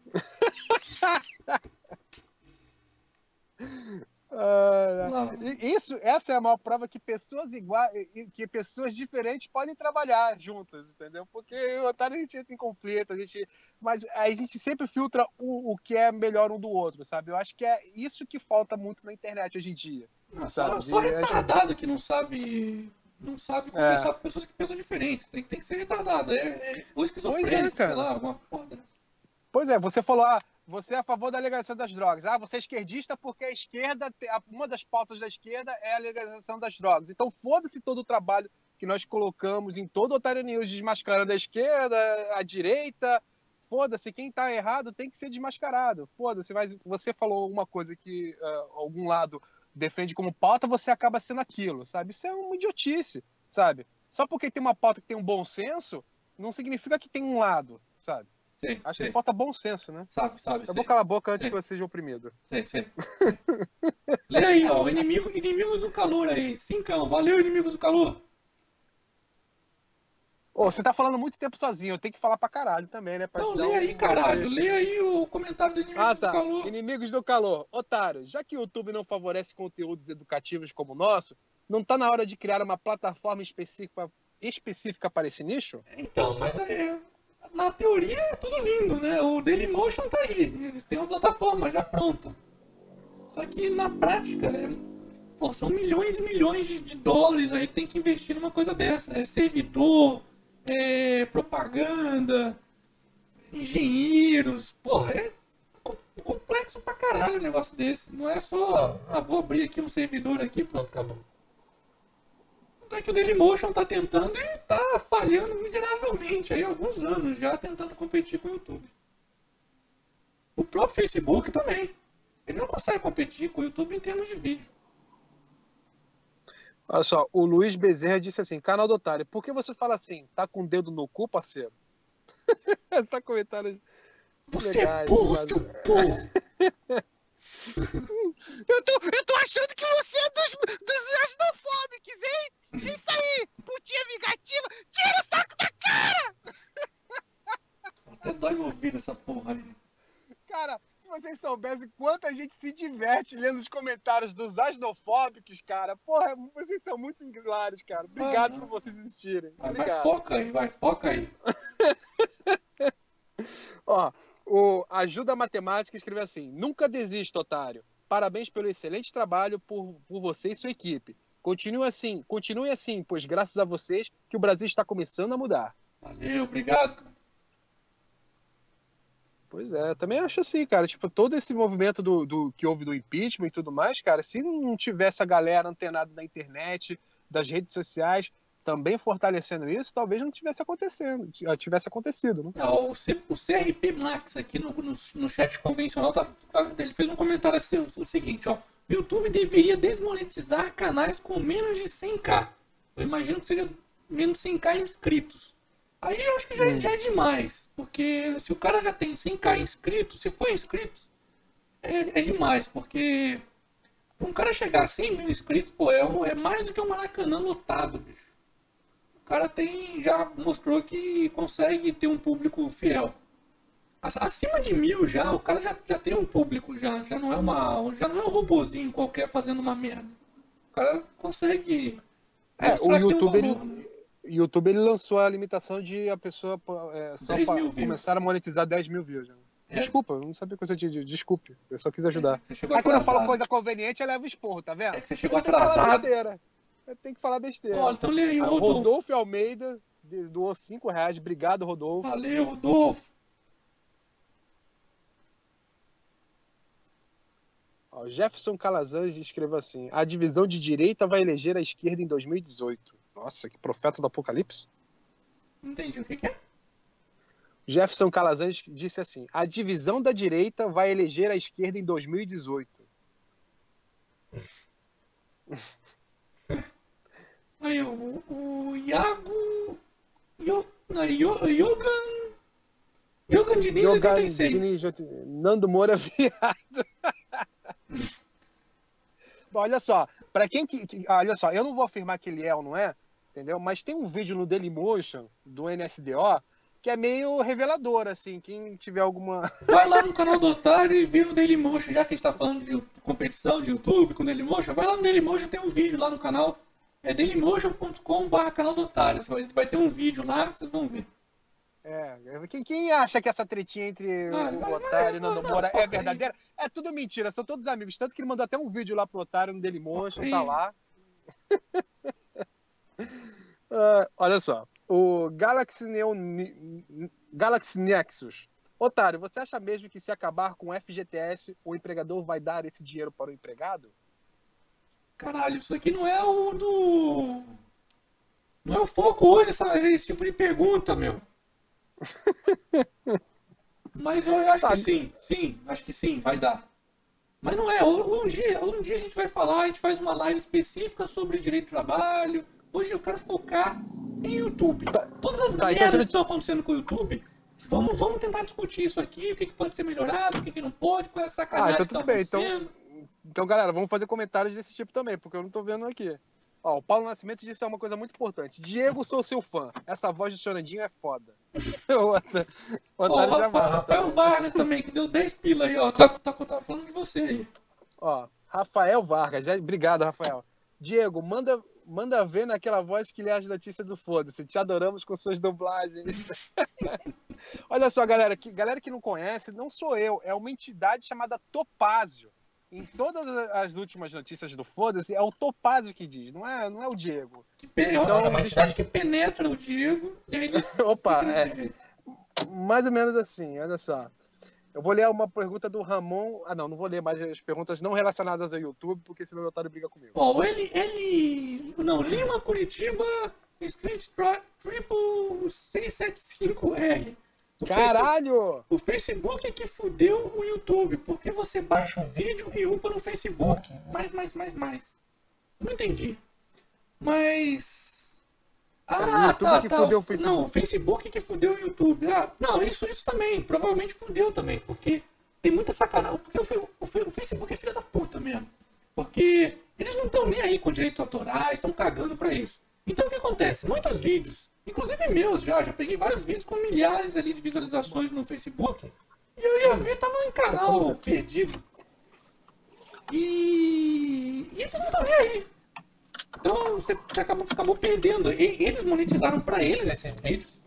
*laughs* Ah, Isso, essa é a maior prova que pessoas iguais, que pessoas diferentes podem trabalhar juntas, entendeu? Porque o otário a gente entra em conflito, a gente, mas a gente sempre filtra o, o que é melhor um do outro, sabe? Eu acho que é isso que falta muito na internet hoje em dia. Não, só, Sabe, só de- retardado que não sabe. Não sabe conversar com pessoas que pensam diferente. Tem, tem que ser retardado. É, é, ou esquizofrênico, cara. sei lá. Pois é, você falou, ah, você é a favor da legalização das drogas. Ah, você é esquerdista porque a esquerda, uma das pautas da esquerda é a legalização das drogas. Então foda-se todo o trabalho que nós colocamos em todo o Otário News desmascarando a esquerda, a direita. Foda-se, quem tá errado tem que ser desmascarado. Foda-se, mas você falou alguma coisa que ah, algum lado defende como pauta, você acaba sendo aquilo, sabe? Isso é uma idiotice, sabe? Só porque tem uma pauta que tem um bom senso, não significa que tem um lado, sabe? Sei, Acho sei. que falta bom senso, né? Sabe, sabe. Eu vou calar a boca antes Sei. que você seja oprimido. Sei, sei. Lê aí, ó. Inimigo, inimigos do calor aí. Cincão. Valeu, inimigos do calor. Ô, você tá falando muito tempo sozinho, eu tenho que falar pra caralho também, né? Pra Não, lê um- aí, caralho. Lê aí o comentário do inimigo Ah, do tá. calor. Inimigos do calor. Otário, já que o YouTube não favorece conteúdos educativos como o nosso, não tá na hora de criar uma plataforma específica, específica para esse nicho? Então, mas é, na teoria é tudo lindo, né? O Dailymotion tá aí. Eles têm uma plataforma já pronta. Só que na prática, é, pô, são milhões e milhões de, de dólares aí tem que investir numa coisa dessa. É servidor, é propaganda, engenheiros. Porra, é co- complexo pra caralho um negócio desse. Não é só, ah, vou abrir aqui um servidor aqui, pronto, acabou. É que o Dailymotion tá tentando e tá falhando miseravelmente aí há alguns anos já tentando competir com o YouTube. O próprio Facebook também. Ele não consegue competir com o YouTube em termos de vídeo. Olha só, o Luiz Bezerra disse assim: canal do Otário, por que você fala assim? Tá com o dedo no cu, parceiro? *laughs* Essa comentário. Você Legais, é burro, mas- seu burro. *laughs* Eu tô, eu tô achando que você é dos, dos asnofóbicos, hein? Isso aí, putinha vingativa, tira o saco da cara! Até dói no ouvido essa porra aí. Cara, se vocês soubessem quanta gente se diverte lendo os comentários dos asnofóbicos, cara, porra, vocês são muito hilários, cara. Obrigado por vocês existirem. Vai, vai, foca aí, vai, foca aí. *laughs* Ó, o Ajuda Matemática escreveu assim: Nunca desista, otário. Parabéns pelo excelente trabalho por, por você e sua equipe. Continue assim, continue assim, pois graças a vocês que o Brasil está começando a mudar. Valeu, obrigado, cara. Pois é, eu também acho assim, cara. Tipo, todo esse movimento do, do que houve do impeachment e tudo mais, cara, se não tivesse a galera antenada na internet, das redes sociais, também fortalecendo isso, talvez não tivesse acontecendo, tivesse acontecido, né? É, o, C- o CRP Max aqui no, no, no chat convencional, tá, tá- ele fez um comentário assim, o seguinte, ó. YouTube deveria desmonetizar canais com menos de 100k. Eu imagino que seja menos de 100k inscritos. Aí eu acho que já, já é demais. Porque se o cara já tem 100k inscritos, se for inscrito, é, é demais. Porque um cara chegar a 100 mil inscritos, pô, é, é mais do que um Maracanã lotado, bicho. O cara tem, já mostrou que consegue ter um público fiel. Ac- Acima de mil já, o cara já, já tem um público, já, já não é uma. Já não é um robozinho qualquer fazendo uma merda. O cara consegue. É, o que tem um YouTube, ele, YouTube ele lançou a limitação de a pessoa é, só 10 pa- mil views. começar a monetizar 10 mil views. né? É. Desculpa, eu não sabia coisa de, de- Desculpe, eu só quis ajudar. Você chegou Aí quando eu falo coisa conveniente, eu levo esporro, tá vendo? É que você chegou Tem que atrasado. tenho que falar besteira. Olha, então aí, Rodolfo. Rodolfo Almeida doou 5 reais. Obrigado, Rodolfo. Valeu, Rodolfo. Ó, Jefferson Calazans escreveu assim: A divisão de direita vai eleger a esquerda em 2018. Nossa, que profeta do apocalipse. Não entendi o que, que é. Jefferson Calazans disse assim: A divisão da direita vai eleger a esquerda em 2018. *laughs* Aí, o, o Iago. Yogan. Yogan Diniz Yoga 86. Diniz, Nando Moura *laughs* viado. Bom, olha só, para quem que, que- olha só, eu não vou afirmar que ele é ou não é, entendeu? Mas tem um vídeo no Dailymotion do NSDO que é meio revelador, assim, quem tiver alguma *laughs* Vai lá no canal do Otário e vê o Dailymotion, já que a gente tá falando de competição de YouTube com Dailymotion, vai lá no Dailymotion, tem um vídeo lá no canal, é dailymotion.com.br canal do Otário, vai, ter um vídeo lá vocês vão ver. É, quem, quem acha que essa tretinha entre o Otário e o Nando não, Moura é aí. verdadeira? É tudo mentira, são todos amigos. Tanto que ele mandou até um vídeo lá pro Otário no Dailymotion, Foca tá aí. lá. *laughs* Ah, olha só, o Galaxy, Neo, Galaxy Nexus. Otário, você acha mesmo que se acabar com o FGTS, o empregador vai dar esse dinheiro para o empregado? Caralho, isso aqui não é o do. Não é o foco hoje, essa, esse tipo de pergunta, meu. Mas eu acho Tá. que sim, sim, acho que sim, vai dar. Mas não é, um dia, um dia a gente vai falar, a gente faz uma live específica sobre direito do trabalho. Hoje eu quero focar em YouTube. Todas as tá, então merdas você- que estão acontecendo com o YouTube, vamos, vamos tentar discutir isso aqui, o que, que pode ser melhorado, o que, que não pode, qual é a sacanagem Ah, então que tá tudo bem, então-. Então, galera, vamos fazer comentários desse tipo também, porque eu não tô vendo aqui. Ó, o Paulo Nascimento disse uma coisa muito importante. Diego, sou seu fã. Essa voz do Chorandinho é foda. *laughs* o Otário já vai. Rafael Vargas também, que deu 10 pila aí, ó. Tá, tá, tava falando de você aí. Ó, Rafael Vargas, já- obrigado, Rafael. Diego, manda, manda ver naquela voz que lê as notícias do Foda-se. Te adoramos com suas dublagens. *laughs* Olha só, galera, que, galera que não conhece, não sou eu, é uma entidade chamada Topázio. Em todas as últimas notícias do Foda-se, é o Topázio que diz, não é, não é o Diego. Que pe- Então, é uma entidade que penetra o Diego aí *laughs* Opa, é, mais ou menos assim, olha só. Eu vou ler uma pergunta do Ramon. Ah, não, não vou ler mais as perguntas não relacionadas ao YouTube, porque senão o Otário briga comigo. Ó, ele, ele. Não, Lima Curitiba Street Triple 675R. O Caralho! O Facebook é que fudeu o YouTube. Por que você baixa um vídeo e upa no Facebook? Mais, mais, mais, mais. Não entendi. Mas. o Ah, YouTube tá, que tá. fudeu o Não, Facebook. o Facebook que fudeu o YouTube. Ah, não, isso, isso também. Provavelmente fudeu também. Porque tem muita sacanagem. Porque o, o o Facebook é filha da puta mesmo. Porque eles não estão nem aí com direitos autorais, estão cagando pra isso. Então o que acontece? Muitos vídeos, inclusive meus já, já peguei vários vídeos com milhares ali de visualizações no Facebook. E eu ia ver, tava em canal perdido. E, e eles não estão nem aí. Então você, acabou, acabou perdendo. E, eles monetizaram pra eles esses vídeos.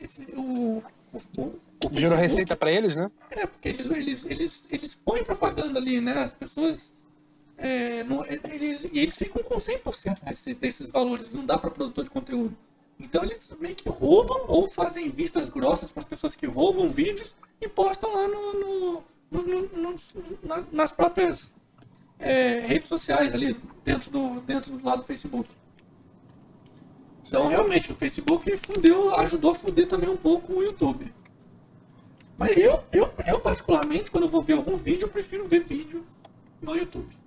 Esse, o, o, o, Gerou receita pra eles, né? É, porque eles, eles, eles, eles põem propaganda ali, né? As pessoas. É, não, eles, e eles ficam com 100% desse, desses valores. Não dá para produtor de conteúdo. Então eles meio que roubam ou fazem vistas grossas para as pessoas que roubam vídeos e postam lá no, no, no- na- nas próprias é, redes sociais ali, dentro do, dentro do lado do Facebook. Então realmente o Facebook fudeu, ajudou a fuder também um pouco o YouTube. Mas eu, eu, eu particularmente, quando eu vou ver algum vídeo, eu prefiro ver vídeo no YouTube.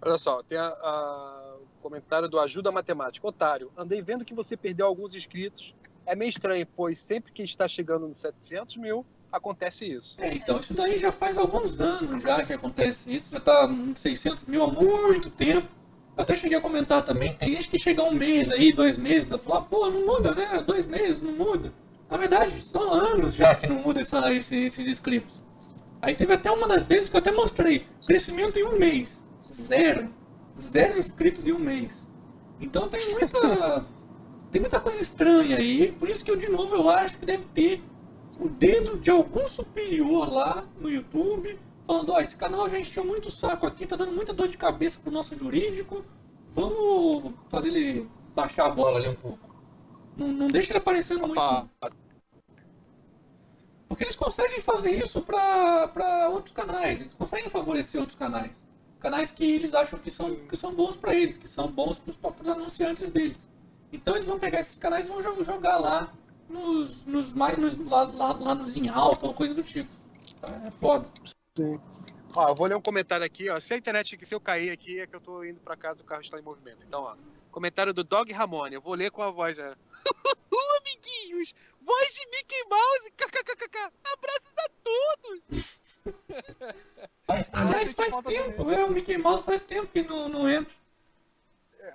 Olha só, tem a, a- o comentário do Ajuda Matemática. Otário, andei vendo que você perdeu alguns inscritos. É meio estranho, pois sempre que está chegando nos 700 mil, acontece isso. É, então isso daí já faz alguns anos já que acontece isso. Já tá uns 600 mil há muito tempo. Eu até cheguei a comentar também. Tem gente que chega um mês aí, dois meses, vai falar, pô, não muda, né? Dois meses, não muda. Na verdade, são anos já que não muda essa, esse- esses inscritos. Aí teve até uma das vezes que eu até mostrei. Crescimento em um mês. Zero. Zero inscritos em um mês. Então tem muita. *laughs* tem muita coisa estranha aí. Por isso que eu, de novo, eu acho que deve ter o dedo de algum superior lá no YouTube, falando, ó, esse canal já encheu muito o saco aqui, tá dando muita dor de cabeça pro nosso jurídico, vamos fazer ele baixar a bola ali um pouco. Não, não deixa ele aparecendo muito. Opa, Porque eles conseguem fazer isso pra outros canais, eles conseguem favorecer outros canais. Canais que eles acham que são, que são bons pra eles, que são bons pros próprios anunciantes deles. Então eles vão pegar esses canais e vão jo- jogar lá nos, nos mais nos, lá, lá, lá nos em alta ou coisa do tipo. É foda. Ó, eu vou ler um comentário aqui, ó. Se a internet, se eu cair aqui, é que eu tô indo pra casa, o carro está em movimento. Então, ó. Comentário do Dog Ramone. Eu vou ler com a voz, né? *laughs* Amiguinhos! Voz de Mickey Mouse! KKKK! Abraços a todos! Aliás, sente faz tempo, é, o Mickey Mouse faz tempo que não, não entra.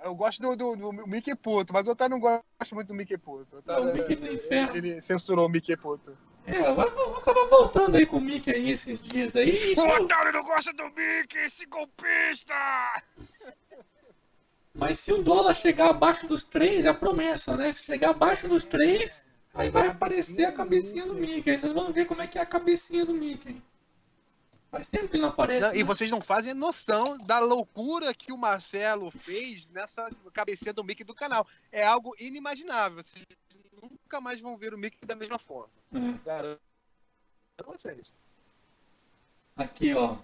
Eu gosto do, do, do Mickey Puto, mas o Otário não gosta muito do Mickey Puto. O Otário, É o Mickey do inferno. Ele censurou o Mickey Puto. É, vai, vou acabar voltando aí com o Mickey aí esses dias aí. Se o- Otário não gosta do Mickey, esse golpista! Mas se o dólar chegar abaixo dos 3, é a promessa, né? Se chegar abaixo dos 3, aí vai aparecer a cabecinha do Mickey. Aí vocês vão ver como é que é a cabecinha do Mickey. Faz tempo que ele não aparece. Não, e né? vocês não fazem noção da loucura que o Marcelo fez nessa cabecinha do Mickey do canal. É algo inimaginável. Vocês nunca mais vão ver o Mickey da mesma forma. É. Garanto vocês. Aqui, ó.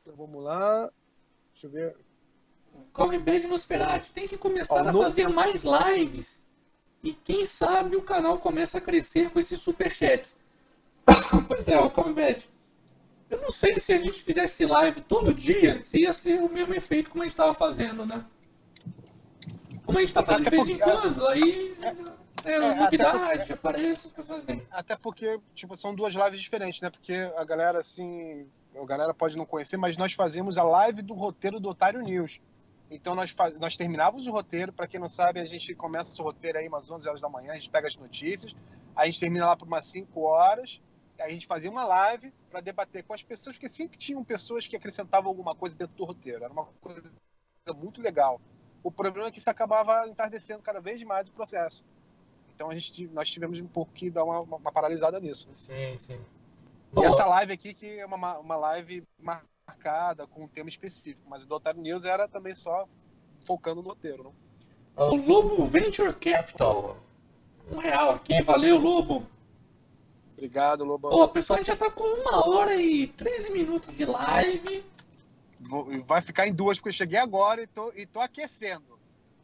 Então vamos lá. Deixa eu ver. Come Bad Nosferatu. Tem que começar Ó, a no- fazer mais lives. E quem sabe o canal começa a crescer com esses superchats. *coughs* pois é, o Come Bad. Eu não sei se a gente fizesse live todo dia, se ia ser o mesmo efeito como a gente estava fazendo, né? Como a gente está fazendo de vez em porque- quando, aí é, até novidade, aparece, as pessoas vêm. Até porque, tipo, são duas lives diferentes, né? Porque a galera, assim. A galera pode não conhecer, mas nós fazemos a live do roteiro do Otário News. Então nós, faz... nós terminávamos o roteiro, para quem não sabe, a gente começa esse roteiro aí umas 11 horas da manhã, a gente pega as notícias, a gente termina lá por umas 5 horas, a gente fazia uma live para debater com as pessoas, porque sempre tinham pessoas que acrescentavam alguma coisa dentro do roteiro. Era uma coisa muito legal. O problema é que isso acabava entardecendo cada vez mais o processo. Então a gente, nós tivemos um pouco que dar uma, uma paralisada nisso. Sim, sim. E essa live aqui que é uma, uma live marcada com um tema específico, mas o do Otário News era também só focando no roteiro, não? O Lobo Venture Capital. Um real aqui, valeu, Lobo. Obrigado, Lobão. Ó, pessoal, a gente já tá com uma hora e 13 minutos de live. Vai ficar em duas, porque eu cheguei agora e tô, e tô aquecendo.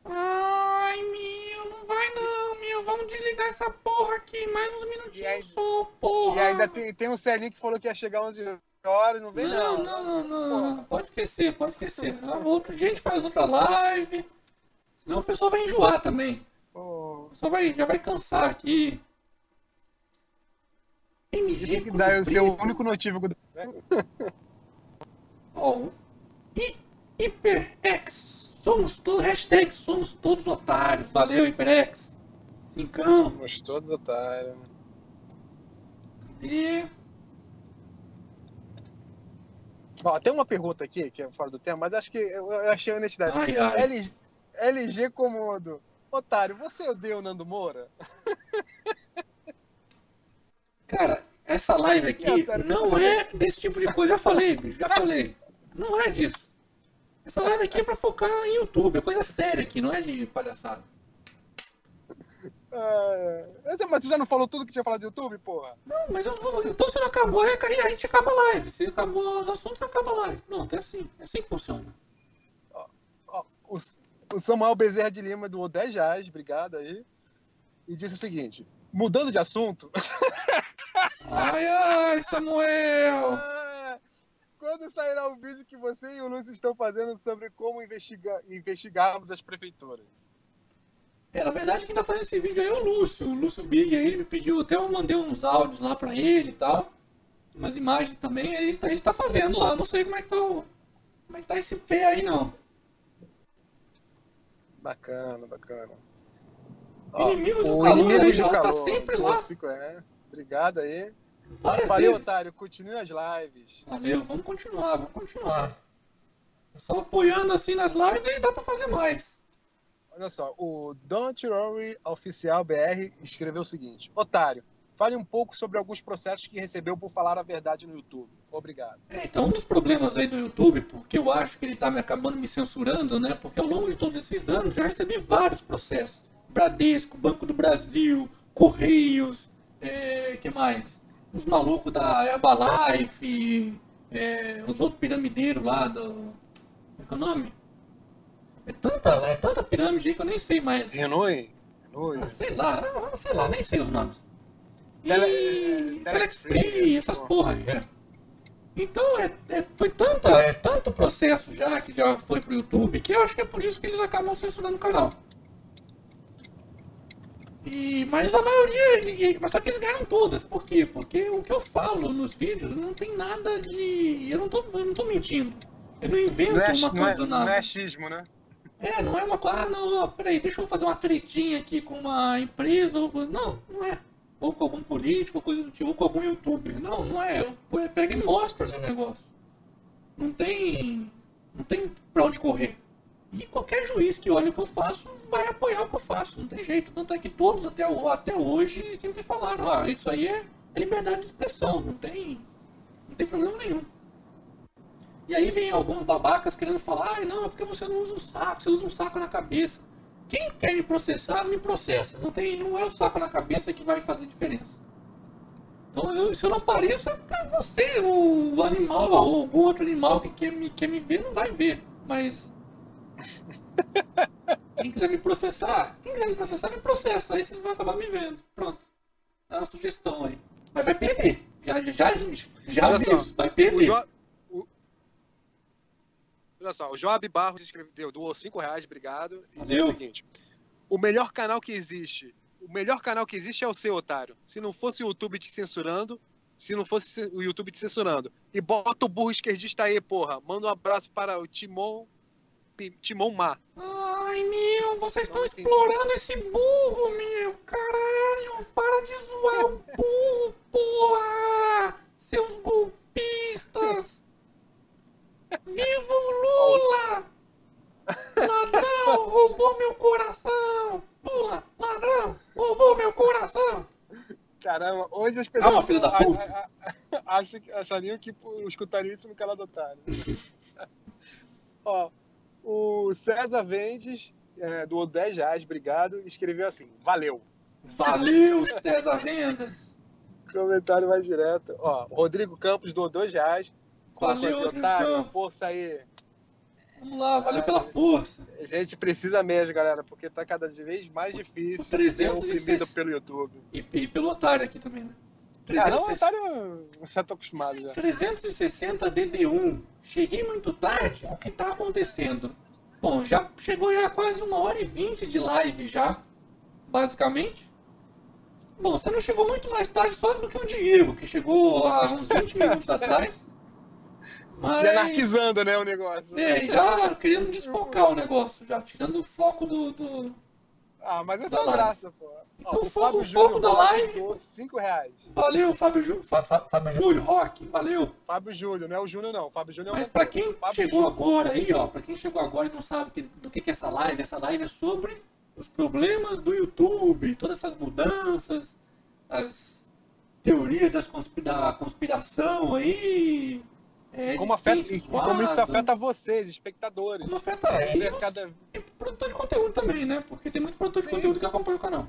Ai, meu, não vai não, meu. Vamos desligar essa porra aqui. Mais uns aí- minutinhos só, porra. E ainda tem, tem um Celinho que falou que ia chegar 11 horas, não vem Não, não. não, não, não. Pode esquecer, pode esquecer. Ah, Outro dia a gente faz outra live. Senão o pessoal vai enjoar também. Pô, O pessoal vai, já vai cansar aqui. MG que dá o seu único notívago. Hi- *laughs* HyperX. Somos todos, hashtag somos todos otários. Valeu, HyperX. Cincão. Somos todos otários. E... Ó, tem uma pergunta aqui, que é fora do tema, mas acho que eu, achei a honestidade. Ai, ai. LG, LG Comodo. Otário, você odeia o Nando Moura? *laughs* Cara, essa live aqui Não, não você- é desse tipo de coisa. Já falei, bicho, já falei. Não é disso. Essa live aqui é pra focar em YouTube, é coisa séria aqui, não é de palhaçada. Ah, é. mas tu já não falou tudo que tinha falado do YouTube, porra? Não, mas eu vou. Então se não acabou, aí a gente acaba a live. Se acabou os assuntos, acaba a live. Pronto, é assim. É assim que funciona. Ó, o, o Samuel Bezerra de Lima doou 10 reais, obrigado aí. E disse o seguinte: mudando de assunto. Ai, ai, Samuel! Ah, *laughs* Quando sairá o vídeo que você e o Lúcio estão fazendo sobre como investigar, investigarmos as prefeituras? É, na verdade, quem tá fazendo esse vídeo aí é o Lúcio. O Lúcio Big aí ele me pediu, até eu mandei uns áudios lá pra ele e tal. Umas imagens também, aí ele tá, ele tá fazendo lá. Não sei como é que tá o. Como é que tá esse pé aí não. Bacana, bacana. Inimigos do calor, Inimigos ele do tá calor. sempre lá. Cinco, é. Obrigado aí. Várias Valeu, vezes. otário. Continue as lives. Valeu, vamos continuar, vamos continuar. Só apoiando assim nas lives aí dá pra fazer mais. Olha só, o Don't Worry Oficial BR escreveu o seguinte: Otário, fale um pouco sobre alguns processos que recebeu por falar a verdade no YouTube. Obrigado. É, então um dos problemas aí do YouTube, porque eu acho que ele tá me acabando me censurando, né? Porque ao longo de todos esses anos já recebi vários processos. Bradesco, Banco do Brasil, Correios, é, que mais? Os malucos da Herbalife, é, os outros piramideiros lá do. Como é que é o nome? É tanta, é tanta pirâmide aí que eu nem sei mais. Renoi? Renoi. Ah, sei lá, ah, sei lá, nem sei os nomes. E Tele- Telex Free, Free, essas porra. é. Então é, é- foi tanta, é tanto processo já que já foi pro YouTube que eu acho que é por isso que eles acabam censurando o canal. E, mas a maioria, mas só que eles ganham todas, por quê? Porque o que eu falo nos vídeos não tem nada de. Eu não tô, eu não tô mentindo. Eu não invento Não é, uma não, coisa é, do não nada. é achismo, né? É, não é uma coisa, ah, não, ó, peraí, deixa eu fazer uma tretinha aqui com uma empresa, ou não, não é. Ou com algum político, ou coisa do tipo, ou com algum youtuber. Não, não é, eu pego e mostro ali o negócio. Não tem, não tem pra onde correr. E qualquer juiz que olha o que eu faço vai apoiar o que eu faço, não tem jeito. Tanto é que todos até, até hoje sempre falaram, ah, isso aí é, liberdade de expressão, não tem, não tem problema nenhum. E aí vem alguns babacas querendo falar, ai não, é porque você não usa um saco, você usa um saco na cabeça. Quem quer me processar, me processa. Não, tem, não é o saco na cabeça que vai fazer diferença. Então eu- se eu não pareço, é você, o animal ou algum outro animal que quer me, quer me ver, não vai ver. Mas. Quem quiser me processar, quem quiser me processar, me processa. Aí vocês vão acabar me vendo. Pronto. Dá uma sugestão aí. Mas vai perder. Já, já, já Olha só, vai O perder. jo... o... Olha só, o Joab Barros escreveu, doou 5 reais, obrigado. E o seguinte: o melhor canal que existe, o melhor canal que existe é o seu, otário. Se não fosse o YouTube te censurando, se não fosse o YouTube te censurando. E bota o burro esquerdista aí, porra. Manda um abraço para o Timon. Pi- Timon Ma. Ai, meu, vocês estão explorando esse burro, meu. Caralho, para de zoar o burro, porra. Seus golpistas. Viva o Lula. Ladrão, roubou meu coração. Lula, ladrão, roubou meu coração. Caramba, hoje as pessoas Calma, filho da a- puta. a- a- acham que- achariam que escutariam isso no canal do Otário. *laughs* Ó, o César Vendes é, doou 10 reais, obrigado, escreveu assim: valeu. Valeu, César Vendas. Comentário mais direto. Ó, Rodrigo Campos doou 2 reais. Valeu, Rodrigo Otário, Campos. força aí. Vamos lá, valeu pela força. A gente precisa mesmo, galera, porque tá cada vez mais difícil ser 360. oprimido pelo YouTube. E, e pelo otário aqui também, né? Ah, não, 360. Otário, já tô acostumado já. 360 DD1. Cheguei muito tarde. O que tá acontecendo? Bom, já chegou já quase uma hora e vinte de live já, basicamente. Bom, você não chegou muito mais tarde só do que o Diego, que chegou há uns 20 minutos atrás. Mas, E anarquizando, né, o negócio. é, já querendo desfocar o negócio, já tirando o foco do, do, Ah, mas essa é a graça, pô. Então, Ó, o foco- o foco da live- doou 5 reais. Valeu, Fábio, Fa- Fábio Júlio, Rock, valeu. Fábio Júlio, não é o Júnior, não. Fábio Júnior é o Mas pra quem Fábio chegou Júnior. agora aí, ó, pra quem chegou agora e não sabe que- do que que é essa live, essa live é sobre os problemas do YouTube, todas essas mudanças, as teorias das conspi- da conspiração aí. É, Como de afeta, e como isso afeta vocês, espectadores. como afeta É, cada- e produtor de conteúdo também, né? Porque tem muito produtor de Sim. conteúdo que acompanha o canal.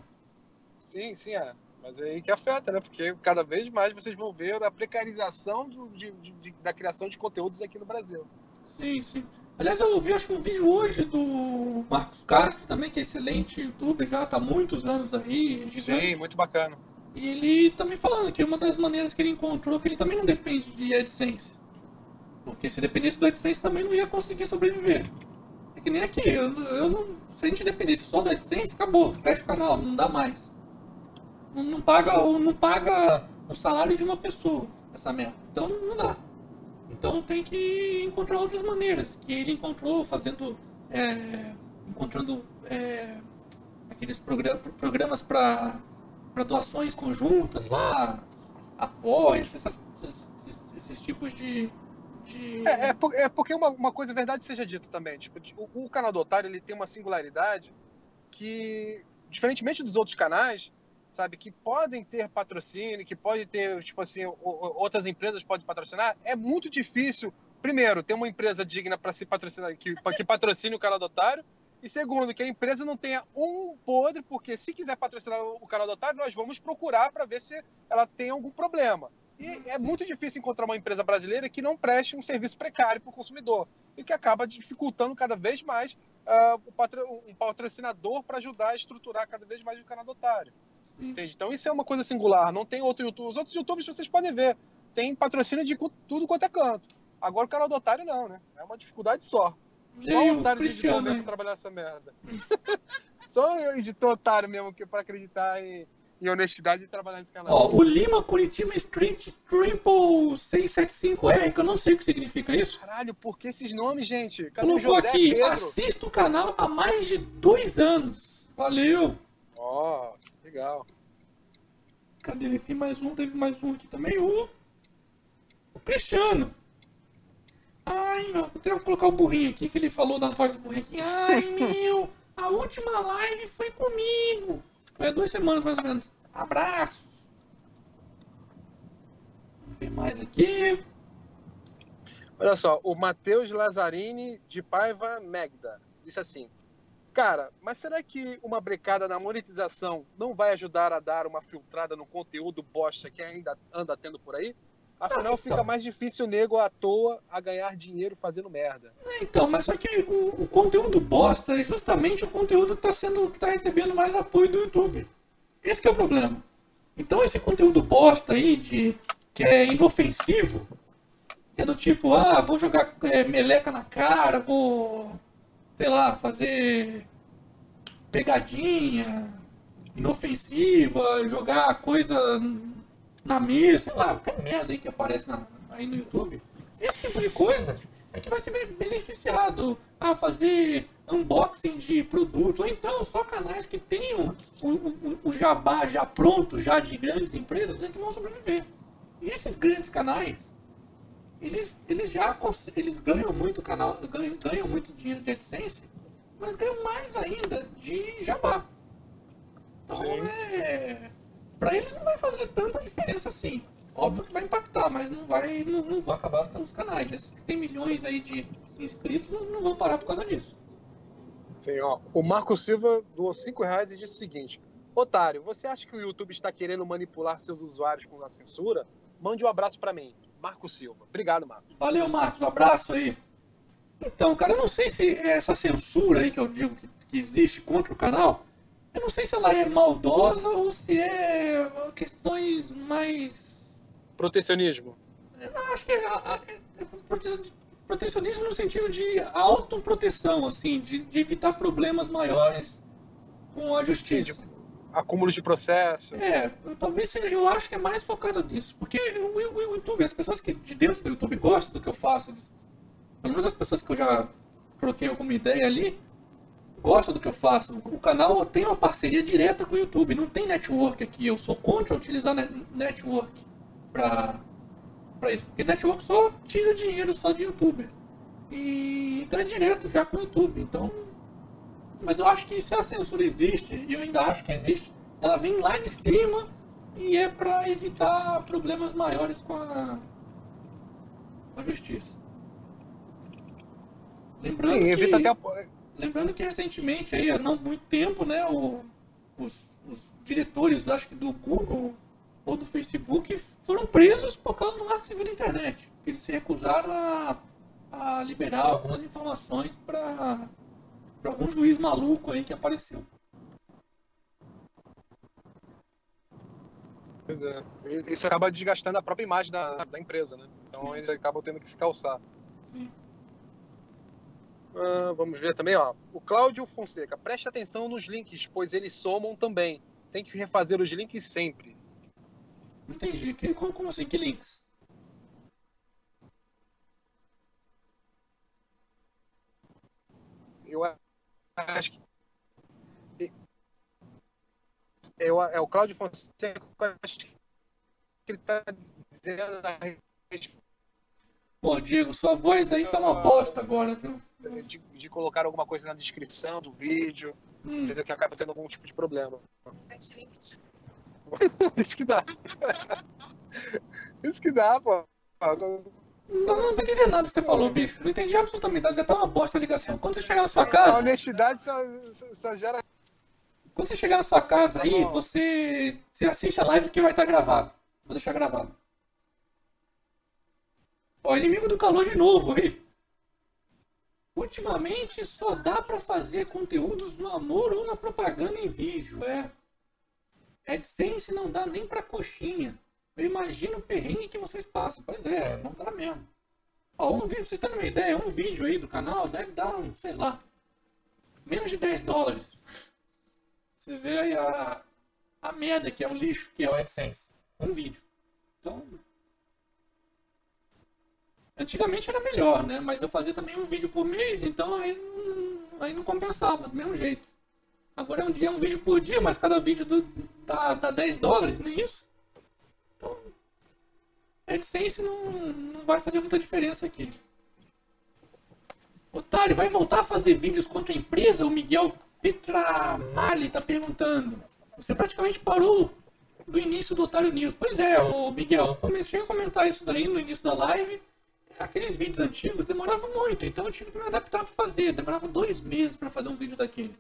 Sim, sim, é. Mas é aí que afeta, né? Porque cada vez mais vocês vão ver a precarização do- de- de- de- da criação de conteúdos aqui no Brasil. Sim, sim. Aliás, eu ouvi acho que um vídeo hoje do Marcos Castro também, que é excelente youtuber, já tá há muitos anos aí, gigante. Sim, muito bacana. E ele também falando que uma das maneiras que ele encontrou que ele também não depende de AdSense. Porque se dependesse do AdSense também não ia conseguir sobreviver. É que nem aqui, eu, eu não, se a gente dependesse só do AdSense, acabou, fecha o canal, não dá mais. Não, não paga ou não paga o salário de uma pessoa, essa merda. Então não dá. Então tem que encontrar outras maneiras. Que ele encontrou fazendo. é, encontrando é, aqueles progra- programas para doações conjuntas lá, apoia, essas, esses, esses tipos de. É, é, por- é porque uma, uma coisa, verdade seja dita também. Tipo, o, o canal do Otário ele tem uma singularidade que, diferentemente dos outros canais, sabe, que podem ter patrocínio, que podem ter, tipo assim, outras empresas podem patrocinar, é muito difícil, primeiro, ter uma empresa digna para se patrocinar, que, que patrocine o canal do Otário, e segundo, que a empresa não tenha um podre, porque se quiser patrocinar o canal do Otário, nós vamos procurar para ver se ela tem algum problema. E é muito difícil encontrar uma empresa brasileira que não preste um serviço precário para o consumidor e que acaba dificultando cada vez mais o patro- um patrocinador para ajudar a estruturar cada vez mais o canal do otário. Entende? Então isso é uma coisa singular. Não tem outro YouTube. Os outros YouTubes vocês podem ver. Tem patrocínio de tudo quanto é canto. Agora o canal do otário não, né? É uma dificuldade só. Só o otário Cristiano, mesmo trabalhar essa merda. *laughs* só o editor otário mesmo que para acreditar em, em honestidade e trabalhar nesse canal. Ó, o Lima Curitiba Street Triple 675R, que eu não sei o que significa isso. Caralho, por que esses nomes, gente? Cadê Colocou José aqui, Pedro? assista o canal há mais de dois anos. Valeu! Ó, legal. Cadê? Tem mais um, teve mais um aqui também. O, o Cristiano. Ai, meu, vou colocar o burrinho aqui, que ele falou da voz do burrinho aqui. Ai, *laughs* meu, a última live foi comigo. Foi há duas semanas, mais ou menos. Abraços. Vamos ver mais aqui. Olha só, o Matheus Lazzarini de Paiva Magda disse assim: Cara, mas será que uma brecada na monetização não vai ajudar a dar uma filtrada no conteúdo bosta que ainda anda tendo por aí? Afinal, Ah, fica então. mais difícil o nego à toa a ganhar dinheiro fazendo merda. Então, mas só que o, o conteúdo bosta é justamente o conteúdo que está sendo, que tá recebendo mais apoio do YouTube. Esse que é o problema. Então esse conteúdo bosta aí de que é inofensivo, que é do tipo, ah, vou jogar é, meleca na cara, vou, sei lá, fazer pegadinha inofensiva, jogar coisa na mesa, sei lá, qualquer merda aí que aparece na- aí no YouTube. Esse tipo de coisa é que vai ser be- beneficiado a fazer unboxing de produto, ou então só canais que tenham o, o- o jabá já pronto, já de grandes empresas, é que vão sobreviver. E esses grandes canais, eles, eles já eles ganham muito canal, ganham, ganham muito dinheiro de AdSense, mas ganham mais ainda de jabá. Então Sim. é. Pra eles não vai fazer tanta diferença assim. Óbvio que vai impactar, mas não vai. Não, não vai acabar os- os canais. Esses que tem milhões aí de inscritos não, não vão parar por causa disso. Sim, ó. O Marco Silva doou 5 reais e disse o seguinte: Otário, você acha que o YouTube está querendo manipular seus usuários com a censura? Mande um abraço pra mim, Marco Silva. Obrigado, Marco. Valeu, Marcos. Um abraço aí. Então, cara, eu não sei se essa censura aí que eu digo que, que existe contra o canal, eu não sei se ela é maldosa ou se é questões mais Protecionismo. Eu acho que é, é- é prote- protecionismo no sentido de autoproteção, assim, de, de evitar problemas maiores com a justiça. Acúmulo de processo. É, talvez seja, eu acho que é mais focado nisso. Porque o, o- YouTube, as pessoas que de dentro do YouTube gostam do que eu faço, eles- pelo menos as pessoas que eu já troquei alguma ideia ali, gosta do que eu faço. O canal tem uma parceria direta com o YouTube, não tem network aqui. Eu sou contra utilizar network pra, pra isso, porque network só tira dinheiro só de youtuber. E então é direto já com o YouTube. Então. Mas eu acho que se a censura existe, e eu ainda acho que existe, ela vem lá de cima e é para evitar problemas maiores com a, com a justiça. Lembrando Sim, que, evita até a... lembrando que recentemente, aí, há não muito tempo, né, o, os, os diretores, acho que do Google ou do Facebook, foram presos por causa do marco civil da internet. Eles se recusaram a, a liberar algumas informações para algum juiz maluco aí que apareceu. Pois é. Isso acaba desgastando a própria imagem da, da empresa, né? Então eles acabam tendo que se calçar. Sim. Ah, vamos ver também, ó. O Cláudio Fonseca, preste atenção nos links, pois eles somam também. Tem que refazer os links sempre. Entendi. Que, como, como assim? Que links? Eu acho que. Eu, é o Cláudio Fonseca, acho que ele tá dizendo a respeito Pô, Diego, sua voz aí tá uma bosta agora, viu? de, de colocar alguma coisa na descrição do vídeo, Hum, entendeu? Que acaba tendo algum tipo de problema. *laughs* Isso que dá. Isso que dá, pô. não, não entendi nada que você falou, bicho. Não entendi absolutamente nada. Já tá uma bosta a ligação. Quando você chegar na sua A casa, honestidade só, só- gera. quando você chegar na sua casa aí, bom. você, você assiste a live que vai estar gravado. Vou deixar gravado. Ó, inimigo do calor de novo aí. Ultimamente só dá pra fazer conteúdos no amor ou na propaganda em vídeo, é. AdSense não dá nem pra coxinha. Eu imagino o perrengue que vocês passam. Pois é, não dá mesmo. Ó, um vídeo, vocês terem uma ideia, um vídeo aí do canal deve dar, um, sei lá, menos de 10 dólares. Você vê aí a, a merda que é o lixo que é o AdSense. Um vídeo. Então. Antigamente era melhor, né? Mas eu fazia também um vídeo por mês, então aí não, aí não compensava, do mesmo jeito. Agora é um dia um vídeo por dia, mas cada vídeo do, dá, dá 10 dólares, nem isso. Então. AdSense não, não vai fazer muita diferença aqui. Otário, vai voltar a fazer vídeos contra a empresa? O Miguel Petramali tá perguntando. Você praticamente parou do início do Otário News. Pois é, o Miguel, eu comecei a comentar isso daí no início da live. Aqueles vídeos antigos demoravam muito, então eu tive que me adaptar para fazer. Demorava dois meses para fazer um vídeo daquele.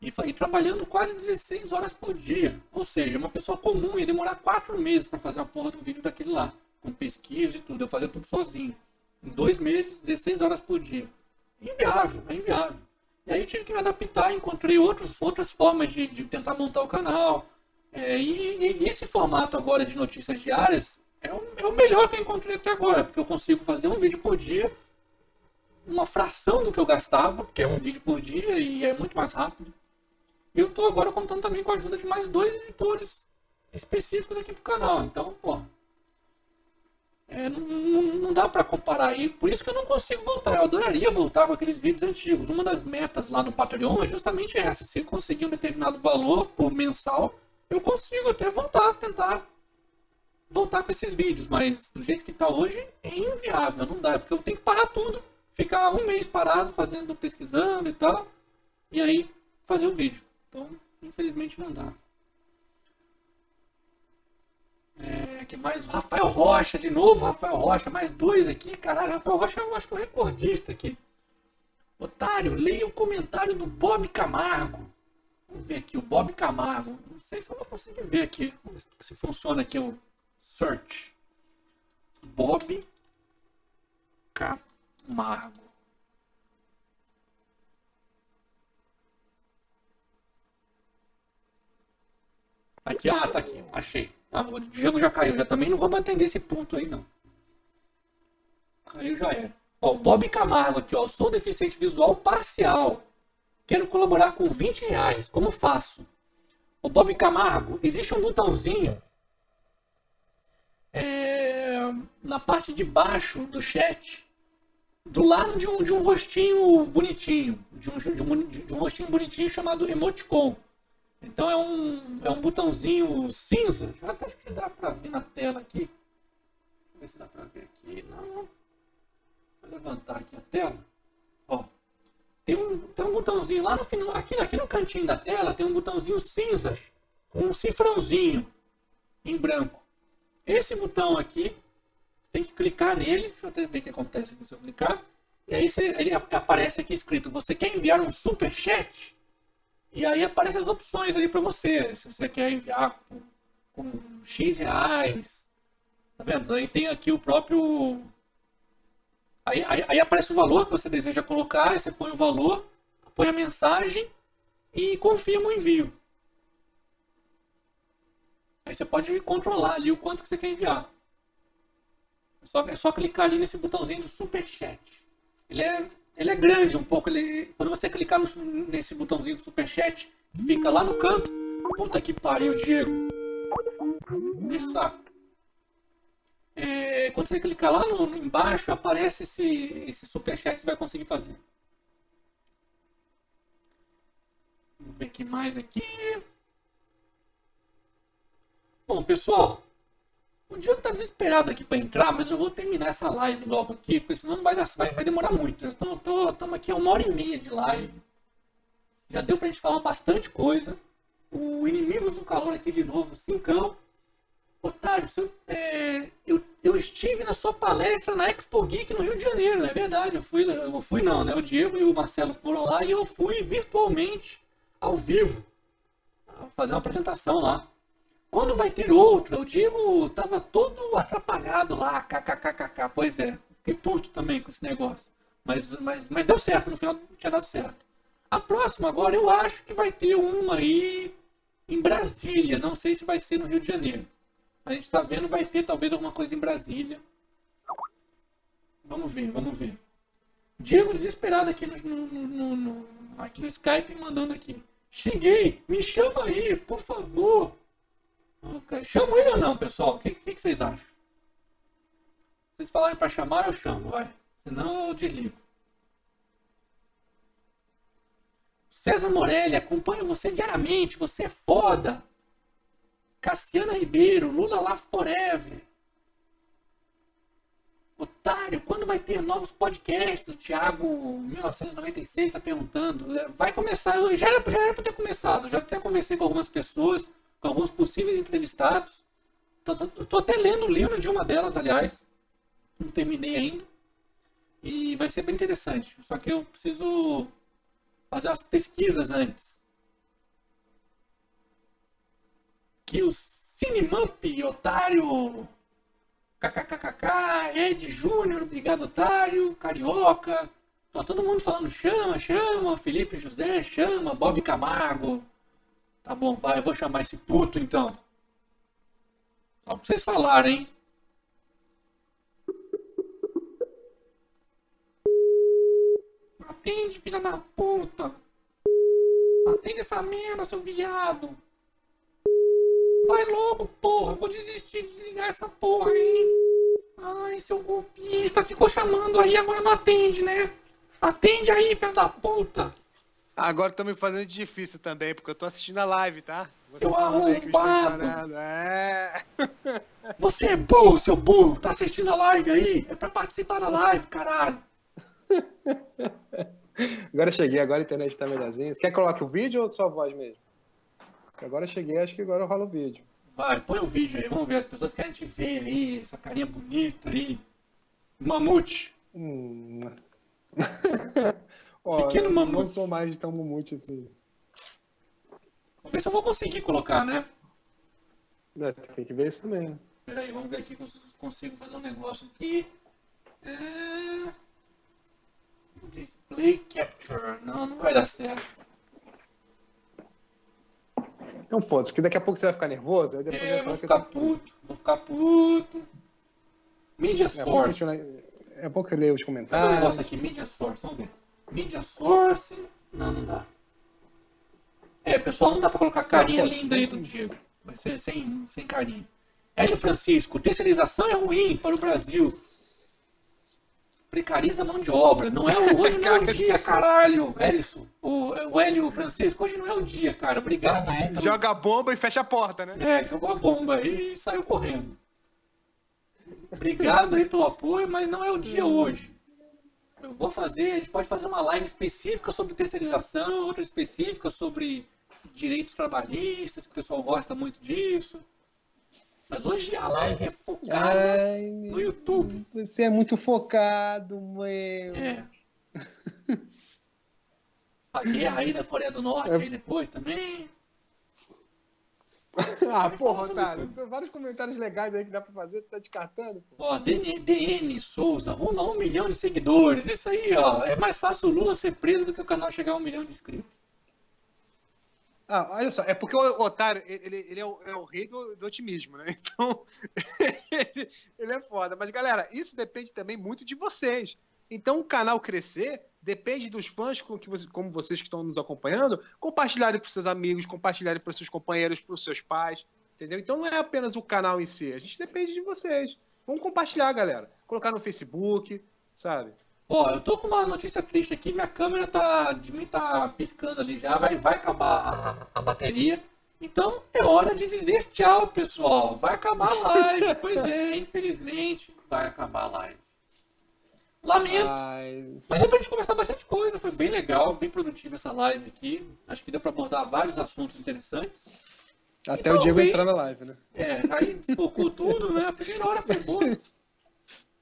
E foi trabalhando quase 16 horas por dia. Ou seja, uma pessoa comum ia demorar quatro meses para fazer a porra do vídeo daquele lá. Com pesquisa e tudo. Eu fazia tudo sozinho. Em dois meses, 16 horas por dia. Inviável, é inviável. E aí eu tive que me adaptar, encontrei outros, outras formas de, de tentar montar o canal. É, e, e esse formato agora de notícias diárias é o, é o melhor que eu encontrei até agora, porque eu consigo fazer um vídeo por dia, uma fração do que eu gastava, porque é um vídeo por dia e é muito mais rápido. E eu tô agora contando também com a ajuda de mais dois editores específicos aqui pro canal. Então, pô. É, não, não, não dá pra comparar aí. Por isso que eu não consigo voltar. Eu adoraria voltar com aqueles vídeos antigos. Uma das metas lá no Patreon é justamente essa. Se conseguir um determinado valor por mensal, eu consigo até voltar, tentar voltar com esses vídeos. Mas do jeito que tá hoje, é inviável. Não dá. Porque eu tenho que parar tudo. Ficar um mês parado, fazendo, pesquisando e tal. E aí fazer o vídeo. Então, infelizmente não dá. É, que mais? O Rafael Rocha, de novo, Rafael Rocha, mais dois aqui. Caralho, Rafael Rocha eu acho que é o recordista aqui. Otário, leia o comentário do Bob Camargo. Vamos ver aqui, o Bob Camargo. Não sei se eu vou conseguir ver aqui. Se funciona aqui o search. Bob Camargo. Aqui, ah, tá aqui, achei. Ah, o Diego já caiu, já também não vamos atender esse ponto aí, não. Caiu já era. Ó, Bob Camargo aqui, ó. Sou deficiente visual parcial. Quero colaborar com 20 reais. Como faço? O Bob Camargo, existe um botãozinho é, na parte de baixo do chat. do lado de um, de um rostinho bonitinho, de um, de, um, de um rostinho bonitinho chamado emoticon. Então é um, é um botãozinho cinza. Eu até acho que dá pra ver na tela aqui. Deixa eu ver se dá pra ver aqui. Não. Vou levantar aqui a tela. Ó. Tem um, tem um botãozinho lá no final. Aqui, aqui no cantinho da tela tem um botãozinho cinza. Com um cifrãozinho em branco. Esse botão aqui, tem que clicar nele. Deixa eu até ver o que acontece se eu clicar. E aí você, ele aparece aqui escrito: Você quer enviar um super chat? E aí aparecem as opções ali para você. Se você quer enviar com, com X reais. Tá vendo? Aí tem aqui o próprio. Aí, aí, aí, aparece o valor que você deseja colocar. Você põe o valor, põe a mensagem e confirma o envio. Aí você pode controlar ali o quanto que você quer enviar. É só, é só clicar ali nesse botãozinho do Super Chat. Ele é ele é grande um pouco. Ele, quando você clicar no, nesse botãozinho do superchat, que fica lá no canto. Puta que pariu, Diego. Deixa saco. É, quando você clicar lá no, embaixo, aparece esse, esse superchat que você vai conseguir fazer. Vamos ver o que mais aqui. Bom, pessoal, o Diego tá desesperado aqui para entrar, mas eu vou terminar essa live logo aqui, porque senão vai, vai, vai demorar muito. Estamos aqui a uma hora e meia de live. Já deu pra gente falar bastante coisa. O Inimigos do Calor aqui de novo, cincão. Otário, eu, é, eu, eu, estive na sua palestra na Expo Geek no Rio de Janeiro, não é verdade? Eu fui, eu fui não, né? O Diego e o Marcelo foram lá e eu fui virtualmente, ao vivo, fazer uma apresentação lá. Quando vai ter outra? O Diego tava todo atrapalhado lá, kkkk. Pois é, fiquei puto também com esse negócio. Mas, mas, mas deu certo, no final tinha dado certo. A próxima agora eu acho que vai ter uma aí em Brasília. Não sei se vai ser no Rio de Janeiro. A gente tá vendo, vai ter talvez alguma coisa em Brasília. Vamos ver, vamos ver. Diego desesperado aqui no, no, no, no aqui no Skype mandando aqui. Cheguei, me chama aí, por favor. Chamo ele ou não, pessoal? O que, que, que, vocês acham? Vocês falarem para chamar, eu chamo, vai. Senão eu desligo. César Morelli, acompanho você diariamente, você é foda. Cassiana Ribeiro, Lula lá forever. Otário, quando vai ter novos podcasts? O Thiago 1996 está perguntando. Vai começar, já era, já para ter começado, já até conversei com algumas pessoas com alguns possíveis entrevistados. Estou até lendo o livro de uma delas, aliás. Não terminei ainda. E vai ser bem interessante. Só que eu preciso fazer umas pesquisas antes. Que o Cinemump, otário, kkkk, Ed Júnior, obrigado otário, Carioca. Tá todo mundo falando chama, chama, Felipe José, chama, Bob Camargo. Tá bom, vai, eu vou chamar esse puto então. Só pra vocês falarem, hein? Atende, filha da puta. Atende essa merda, seu viado. Vai logo, porra. Eu vou desistir de desligar essa porra, hein? Ai, seu golpista. Ficou chamando aí, agora não atende, né? Atende aí, filha da puta. Agora estão me fazendo difícil também, porque eu tô assistindo a live, tá? Seu arrombado! É. *laughs* Você é burro, seu burro! Tá assistindo a live aí? É pra participar da live, caralho! *laughs* Agora cheguei, agora a internet tá melhorzinha. Você quer que coloque o vídeo ou só a voz mesmo? Agora cheguei, acho que agora rola o vídeo. Vai, põe o vídeo aí, vamos ver as pessoas querem te ver aí, essa carinha bonita aí. Mamute! Hum. *laughs* Ó, Pequeno mamute. Não sou mais tão mamute assim. Vamos ver se eu vou conseguir colocar, né? É, tem que ver isso também. Né? Peraí, vamos ver aqui se eu consigo fazer um negócio aqui. É... Display Capture. Não, não vai dar certo. Então foda porque daqui a pouco você vai ficar nervoso, aí depois é, vai vou ficar puto, vou ficar puto. Media é, Source. É bom que eu leio os comentários. Tem um negócio aqui, Media Source, vamos ver. Media Source. Não, não dá. É, pessoal, não dá pra colocar carinha linda aí do Diego. Vai ser sem, sem carinha. Hélio Francisco, terceirização é ruim para o Brasil. precariza a mão de obra. Não é o, *laughs* hoje não é o dia, caralho. Elison, o, o Hélio Francisco, hoje não é o dia, cara. Obrigado aí. pelo- Joga a bomba e fecha a porta, né? É, jogou a bomba e saiu correndo. Obrigado aí pelo apoio, mas não é o dia hoje. Eu vou fazer, a gente pode fazer uma live específica sobre terceirização, outra específica sobre direitos trabalhistas, que o pessoal gosta muito disso. Mas hoje a live é focada Ai, no YouTube. você é muito focado, meu. É. *laughs* A guerra aí da Coreia do Norte aí depois também. *laughs* Ah, porra, Otário. vários comentários legais aí que dá pra fazer, tu tá descartando, pô. Ó, DN, DN Souza, rumo a um milhão de seguidores. Isso aí, ó. É mais fácil o Lula ser preso do que o canal chegar a um milhão de inscritos. Ah, olha só, é porque o Otário, ele, ele é, o, é o rei do, do otimismo, né? *laughs* Então, *laughs* ele, ele é foda. Mas, galera, isso depende também muito de vocês. Então, o canal crescer depende dos fãs com que você- como vocês que estão nos acompanhando, compartilharem para seus amigos, compartilharem para seus companheiros, para os seus pais, entendeu? Então, não é apenas o canal em si, a gente depende de vocês. Vamos compartilhar, galera. Colocar no Facebook, sabe? Ó, eu tô com uma notícia triste aqui. Minha câmera tá, de mim tá piscando ali já. Vai, vai acabar a, a bateria. Então é hora de dizer tchau, pessoal. Vai acabar a live. pois é, infelizmente vai acabar a live. Lamento. Ai, Mas deu pra gente conversar bastante coisa, foi bem legal, bem produtiva essa live aqui. Acho que deu pra abordar vários assuntos interessantes. até E o Diego entrar na live, né? É, aí desfocou tudo, né? A primeira hora foi boa.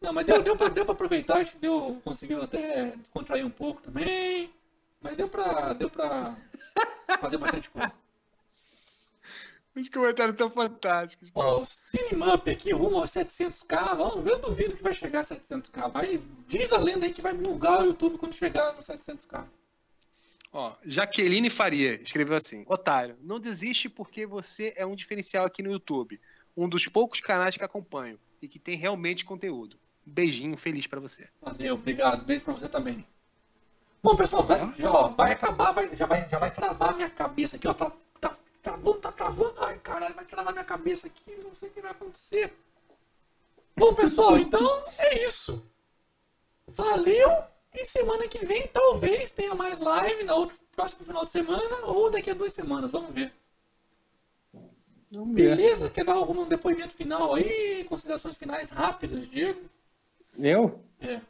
Não, mas deu, deu, pra, deu pra aproveitar, acho que deu, conseguiu até descontrair um pouco também. Mas deu pra, deu pra fazer bastante coisa. Os comentários são fantásticos. Ó, o Cinemump aqui rumo aos 700k, vamos eu duvido que vai chegar a 700k. Vai, diz a lenda aí que vai bugar o YouTube quando chegar no 700k. Ó, Jaqueline Faria escreveu assim: Otário, não desiste porque você é um diferencial aqui no YouTube. Um dos poucos canais que acompanho e que tem realmente conteúdo. Um beijinho feliz pra você. Valeu, obrigado. Beijo pra você também. Bom, pessoal, vai, já, ó, vai acabar, vai, já, vai, já vai travar minha cabeça aqui, ó. Tá travando, tá travando. Ai, caralho, vai travar minha cabeça aqui, não sei o que vai acontecer. Bom, pessoal, então é isso. Valeu! E semana que vem talvez tenha mais live na outro próximo final de semana ou daqui a duas semanas, vamos ver. Vamos ver. Beleza? Quer dar algum depoimento final aí? Considerações finais rápidas, Diego? Eu? É.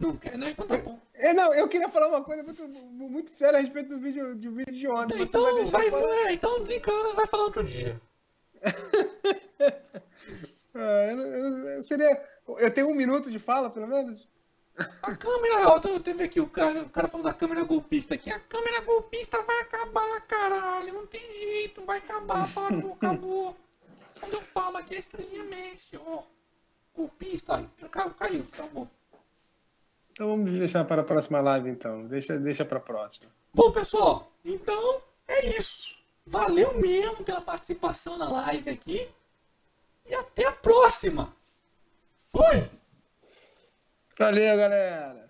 Não quer, né? Então tá bom. É, não, eu queria falar uma coisa muito, muito séria a respeito do vídeo, do vídeo de ontem. Então vai vai, eu falar? é, então desencana, vai falar outro dia. *laughs* Ah, eu, eu eu seria. Eu tenho um minuto de fala, pelo menos? A câmera, ó, eu teve aqui o cara, o cara falando da câmera golpista aqui. A câmera golpista vai acabar, caralho. Não tem jeito, vai acabar, parou, acabou. Quando eu falo aqui, a estrelinha mexe, ó. Golpista, caiu, acabou. Então vamos deixar para a próxima live, então. Deixa, deixa para a próxima. Bom, pessoal, então é isso. Valeu mesmo pela participação na live aqui. E até a próxima. Fui! Valeu, galera!